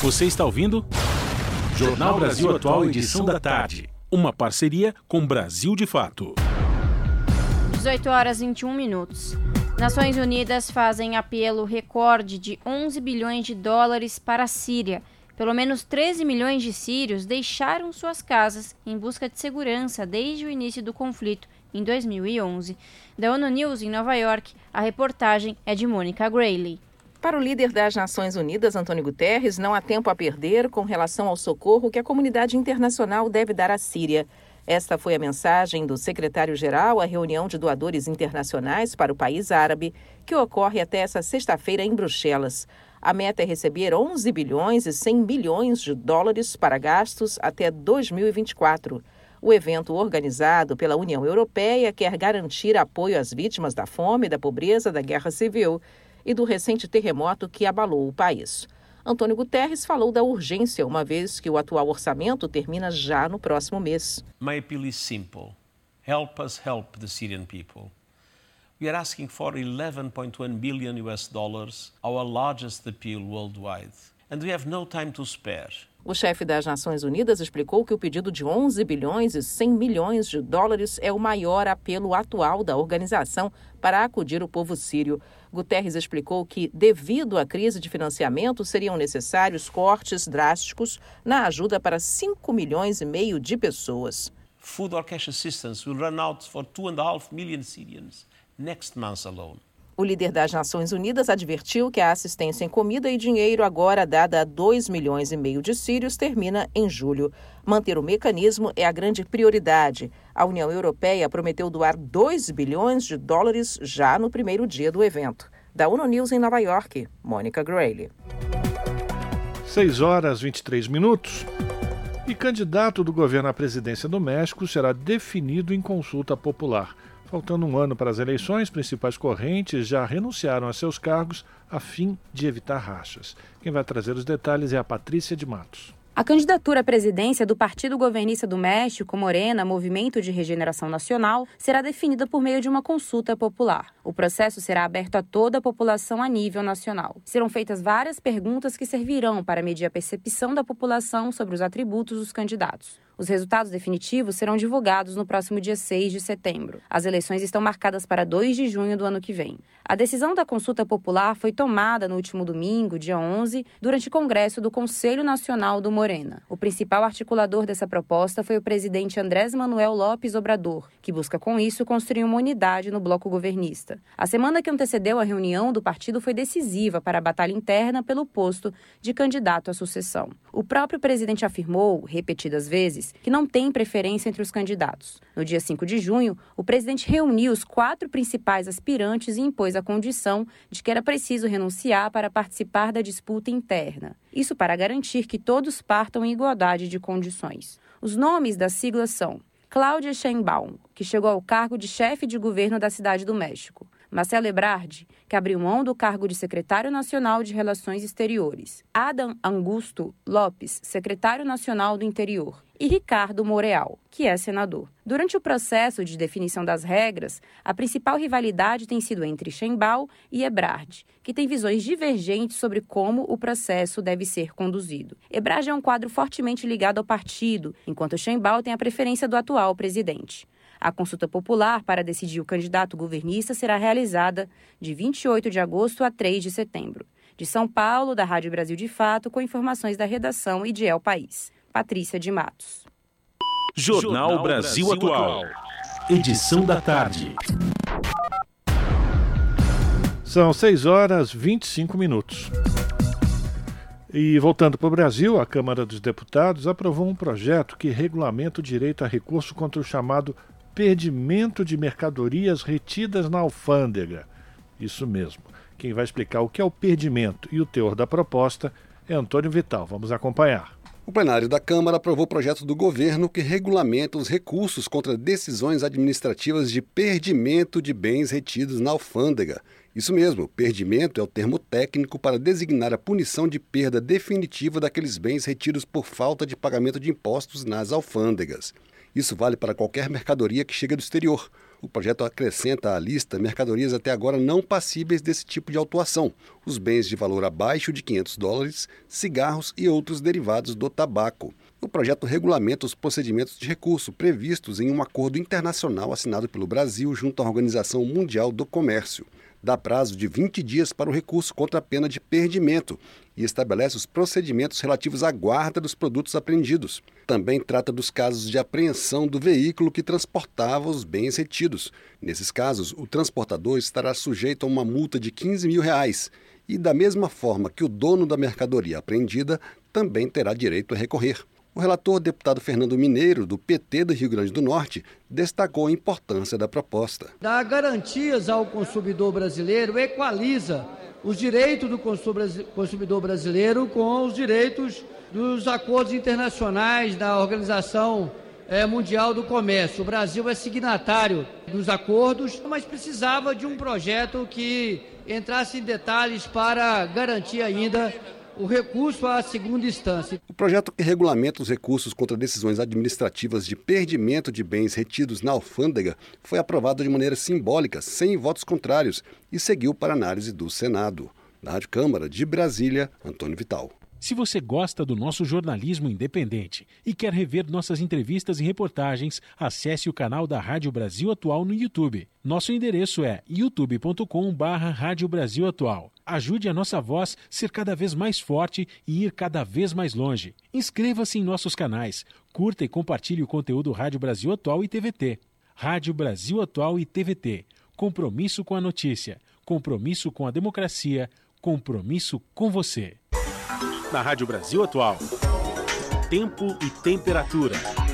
Você está ouvindo? Jornal Brasil Atual, edição da tarde. Uma parceria com Brasil de Fato. 18 horas e 21 minutos. Nações Unidas fazem apelo recorde de 11 bilhões de dólares para a Síria. Pelo menos 13 milhões de sírios deixaram suas casas em busca de segurança desde o início do conflito em 2011. Da ONU News em Nova York, a reportagem é de Mônica Grayley. Para o líder das Nações Unidas, Antônio Guterres, não há tempo a perder com relação ao socorro que a comunidade internacional deve dar à Síria. Esta foi a mensagem do secretário-geral à reunião de doadores internacionais para o país árabe, que ocorre até essa sexta-feira em Bruxelas. A meta é receber 11 bilhões e 100 bilhões de dólares para gastos até 2024. O evento, organizado pela União Europeia, quer garantir apoio às vítimas da fome, da pobreza, da guerra civil e do recente terremoto que abalou o país. Antônio Guterres falou da urgência, uma vez que o atual orçamento termina já no próximo mês. My appeal is simple. Help us help the Syrian people. We are asking for 11.1 billion US dollars, our largest appeal worldwide, and we have no time to spare. O chefe das Nações Unidas explicou que o pedido de 11 bilhões e 100 milhões de dólares é o maior apelo atual da organização para acudir o povo sírio. Guterres explicou que, devido à crise de financiamento, seriam necessários cortes drásticos na ajuda para 5 milhões e meio de pessoas. Food or cash assistance will run out for 2.5 million Syrians next month alone. O líder das Nações Unidas advertiu que a assistência em comida e dinheiro, agora dada a 2 milhões e meio de sírios, termina em julho. Manter o mecanismo é a grande prioridade. A União Europeia prometeu doar 2 bilhões de dólares já no primeiro dia do evento. Da ONU News em Nova York, Mônica Grayle. 6 horas 23 minutos. E candidato do governo à presidência do México será definido em consulta popular. Faltando um ano para as eleições, principais correntes já renunciaram a seus cargos a fim de evitar rachas. Quem vai trazer os detalhes é a Patrícia de Matos. A candidatura à presidência do Partido Governista do México, Morena, Movimento de Regeneração Nacional, será definida por meio de uma consulta popular. O processo será aberto a toda a população a nível nacional. Serão feitas várias perguntas que servirão para medir a percepção da população sobre os atributos dos candidatos. Os resultados definitivos serão divulgados no próximo dia 6 de setembro. As eleições estão marcadas para 2 de junho do ano que vem. A decisão da consulta popular foi tomada no último domingo, dia 11, durante o congresso do Conselho Nacional do Morena. O principal articulador dessa proposta foi o presidente Andrés Manuel Lopes Obrador, que busca com isso construir uma unidade no bloco governista. A semana que antecedeu a reunião do partido foi decisiva para a batalha interna pelo posto de candidato à sucessão. O próprio presidente afirmou, repetidas vezes, que não tem preferência entre os candidatos. No dia 5 de junho, o presidente reuniu os quatro principais aspirantes e impôs a condição de que era preciso renunciar para participar da disputa interna. Isso para garantir que todos partam em igualdade de condições. Os nomes das siglas são Cláudia Sheinbaum, que chegou ao cargo de chefe de governo da cidade do México. Marcelo Ebrard, que abriu mão do cargo de secretário nacional de Relações Exteriores. Adam Augusto Lopes, secretário nacional do Interior e Ricardo Moreal, que é senador. Durante o processo de definição das regras, a principal rivalidade tem sido entre Chembal e Ebrard, que têm visões divergentes sobre como o processo deve ser conduzido. Ebrard é um quadro fortemente ligado ao partido, enquanto Chembal tem a preferência do atual presidente. A consulta popular para decidir o candidato governista será realizada de 28 de agosto a 3 de setembro. De São Paulo, da Rádio Brasil de Fato, com informações da redação e de El País. Patrícia de Matos. Jornal Brasil Atual. Edição da tarde. São 6 horas 25 minutos. E voltando para o Brasil, a Câmara dos Deputados aprovou um projeto que regulamenta o direito a recurso contra o chamado perdimento de mercadorias retidas na alfândega. Isso mesmo. Quem vai explicar o que é o perdimento e o teor da proposta é Antônio Vital. Vamos acompanhar. O plenário da Câmara aprovou o projeto do governo que regulamenta os recursos contra decisões administrativas de perdimento de bens retidos na alfândega. Isso mesmo, perdimento é o termo técnico para designar a punição de perda definitiva daqueles bens retidos por falta de pagamento de impostos nas alfândegas. Isso vale para qualquer mercadoria que chega do exterior. O projeto acrescenta à lista mercadorias até agora não passíveis desse tipo de autuação: os bens de valor abaixo de 500 dólares, cigarros e outros derivados do tabaco. O projeto regulamenta os procedimentos de recurso previstos em um acordo internacional assinado pelo Brasil junto à Organização Mundial do Comércio dá prazo de 20 dias para o recurso contra a pena de perdimento e estabelece os procedimentos relativos à guarda dos produtos apreendidos. Também trata dos casos de apreensão do veículo que transportava os bens retidos. Nesses casos, o transportador estará sujeito a uma multa de 15 mil reais e, da mesma forma que o dono da mercadoria apreendida, também terá direito a recorrer. O relator, deputado Fernando Mineiro, do PT do Rio Grande do Norte, destacou a importância da proposta. Dá garantias ao consumidor brasileiro, equaliza os direitos do consumidor brasileiro com os direitos dos acordos internacionais da Organização eh, Mundial do Comércio. O Brasil é signatário dos acordos, mas precisava de um projeto que entrasse em detalhes para garantir ainda o recurso à segunda instância. O projeto que regulamenta os recursos contra decisões administrativas de perdimento de bens retidos na alfândega foi aprovado de maneira simbólica, sem votos contrários, e seguiu para análise do Senado. Na Rádio Câmara de Brasília, Antônio Vital. Se você gosta do nosso jornalismo independente e quer rever nossas entrevistas e reportagens, acesse o canal da Rádio Brasil Atual no YouTube. Nosso endereço é youtube.com/barra Rádio Brasil Atual. Ajude a nossa voz ser cada vez mais forte e ir cada vez mais longe. Inscreva-se em nossos canais, curta e compartilhe o conteúdo Rádio Brasil Atual e TVT. Rádio Brasil Atual e TVT. Compromisso com a notícia, compromisso com a democracia, compromisso com você na Rádio Brasil Atual. Tempo e temperatura.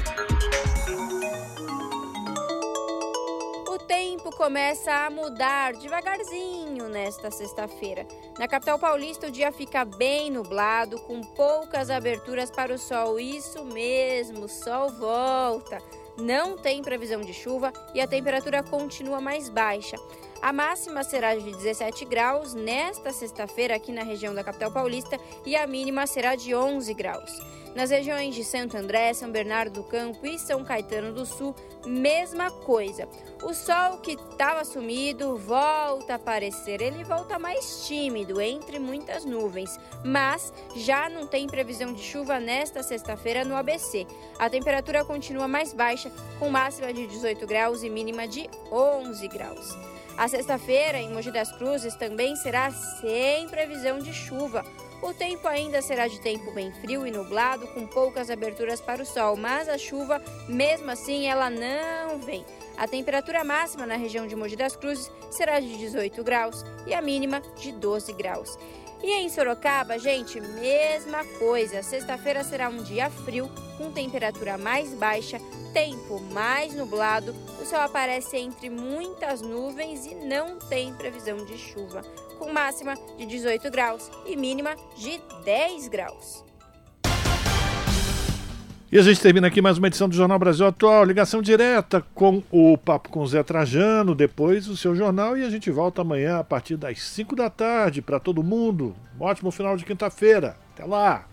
Começa a mudar devagarzinho nesta sexta-feira. Na capital paulista, o dia fica bem nublado, com poucas aberturas para o sol. Isso mesmo, o sol volta. Não tem previsão de chuva e a temperatura continua mais baixa. A máxima será de 17 graus nesta sexta-feira aqui na região da capital paulista e a mínima será de 11 graus. Nas regiões de Santo André, São Bernardo do Campo e São Caetano do Sul, mesma coisa. O sol que estava sumido volta a aparecer. Ele volta mais tímido, entre muitas nuvens, mas já não tem previsão de chuva nesta sexta-feira no ABC. A temperatura continua mais baixa, com máxima de 18 graus e mínima de 11 graus. A sexta-feira, em Mogi das Cruzes, também será sem previsão de chuva. O tempo ainda será de tempo bem frio e nublado, com poucas aberturas para o sol, mas a chuva, mesmo assim, ela não vem. A temperatura máxima na região de Mogi das Cruzes será de 18 graus e a mínima de 12 graus. E em Sorocaba, gente, mesma coisa. Sexta-feira será um dia frio, com temperatura mais baixa, tempo mais nublado. O sol aparece entre muitas nuvens e não tem previsão de chuva, com máxima de 18 graus e mínima de 10 graus. E a gente termina aqui mais uma edição do Jornal Brasil Atual, ligação direta com o Papo com Zé Trajano, depois o seu jornal e a gente volta amanhã a partir das 5 da tarde para todo mundo. Um ótimo final de quinta-feira. Até lá!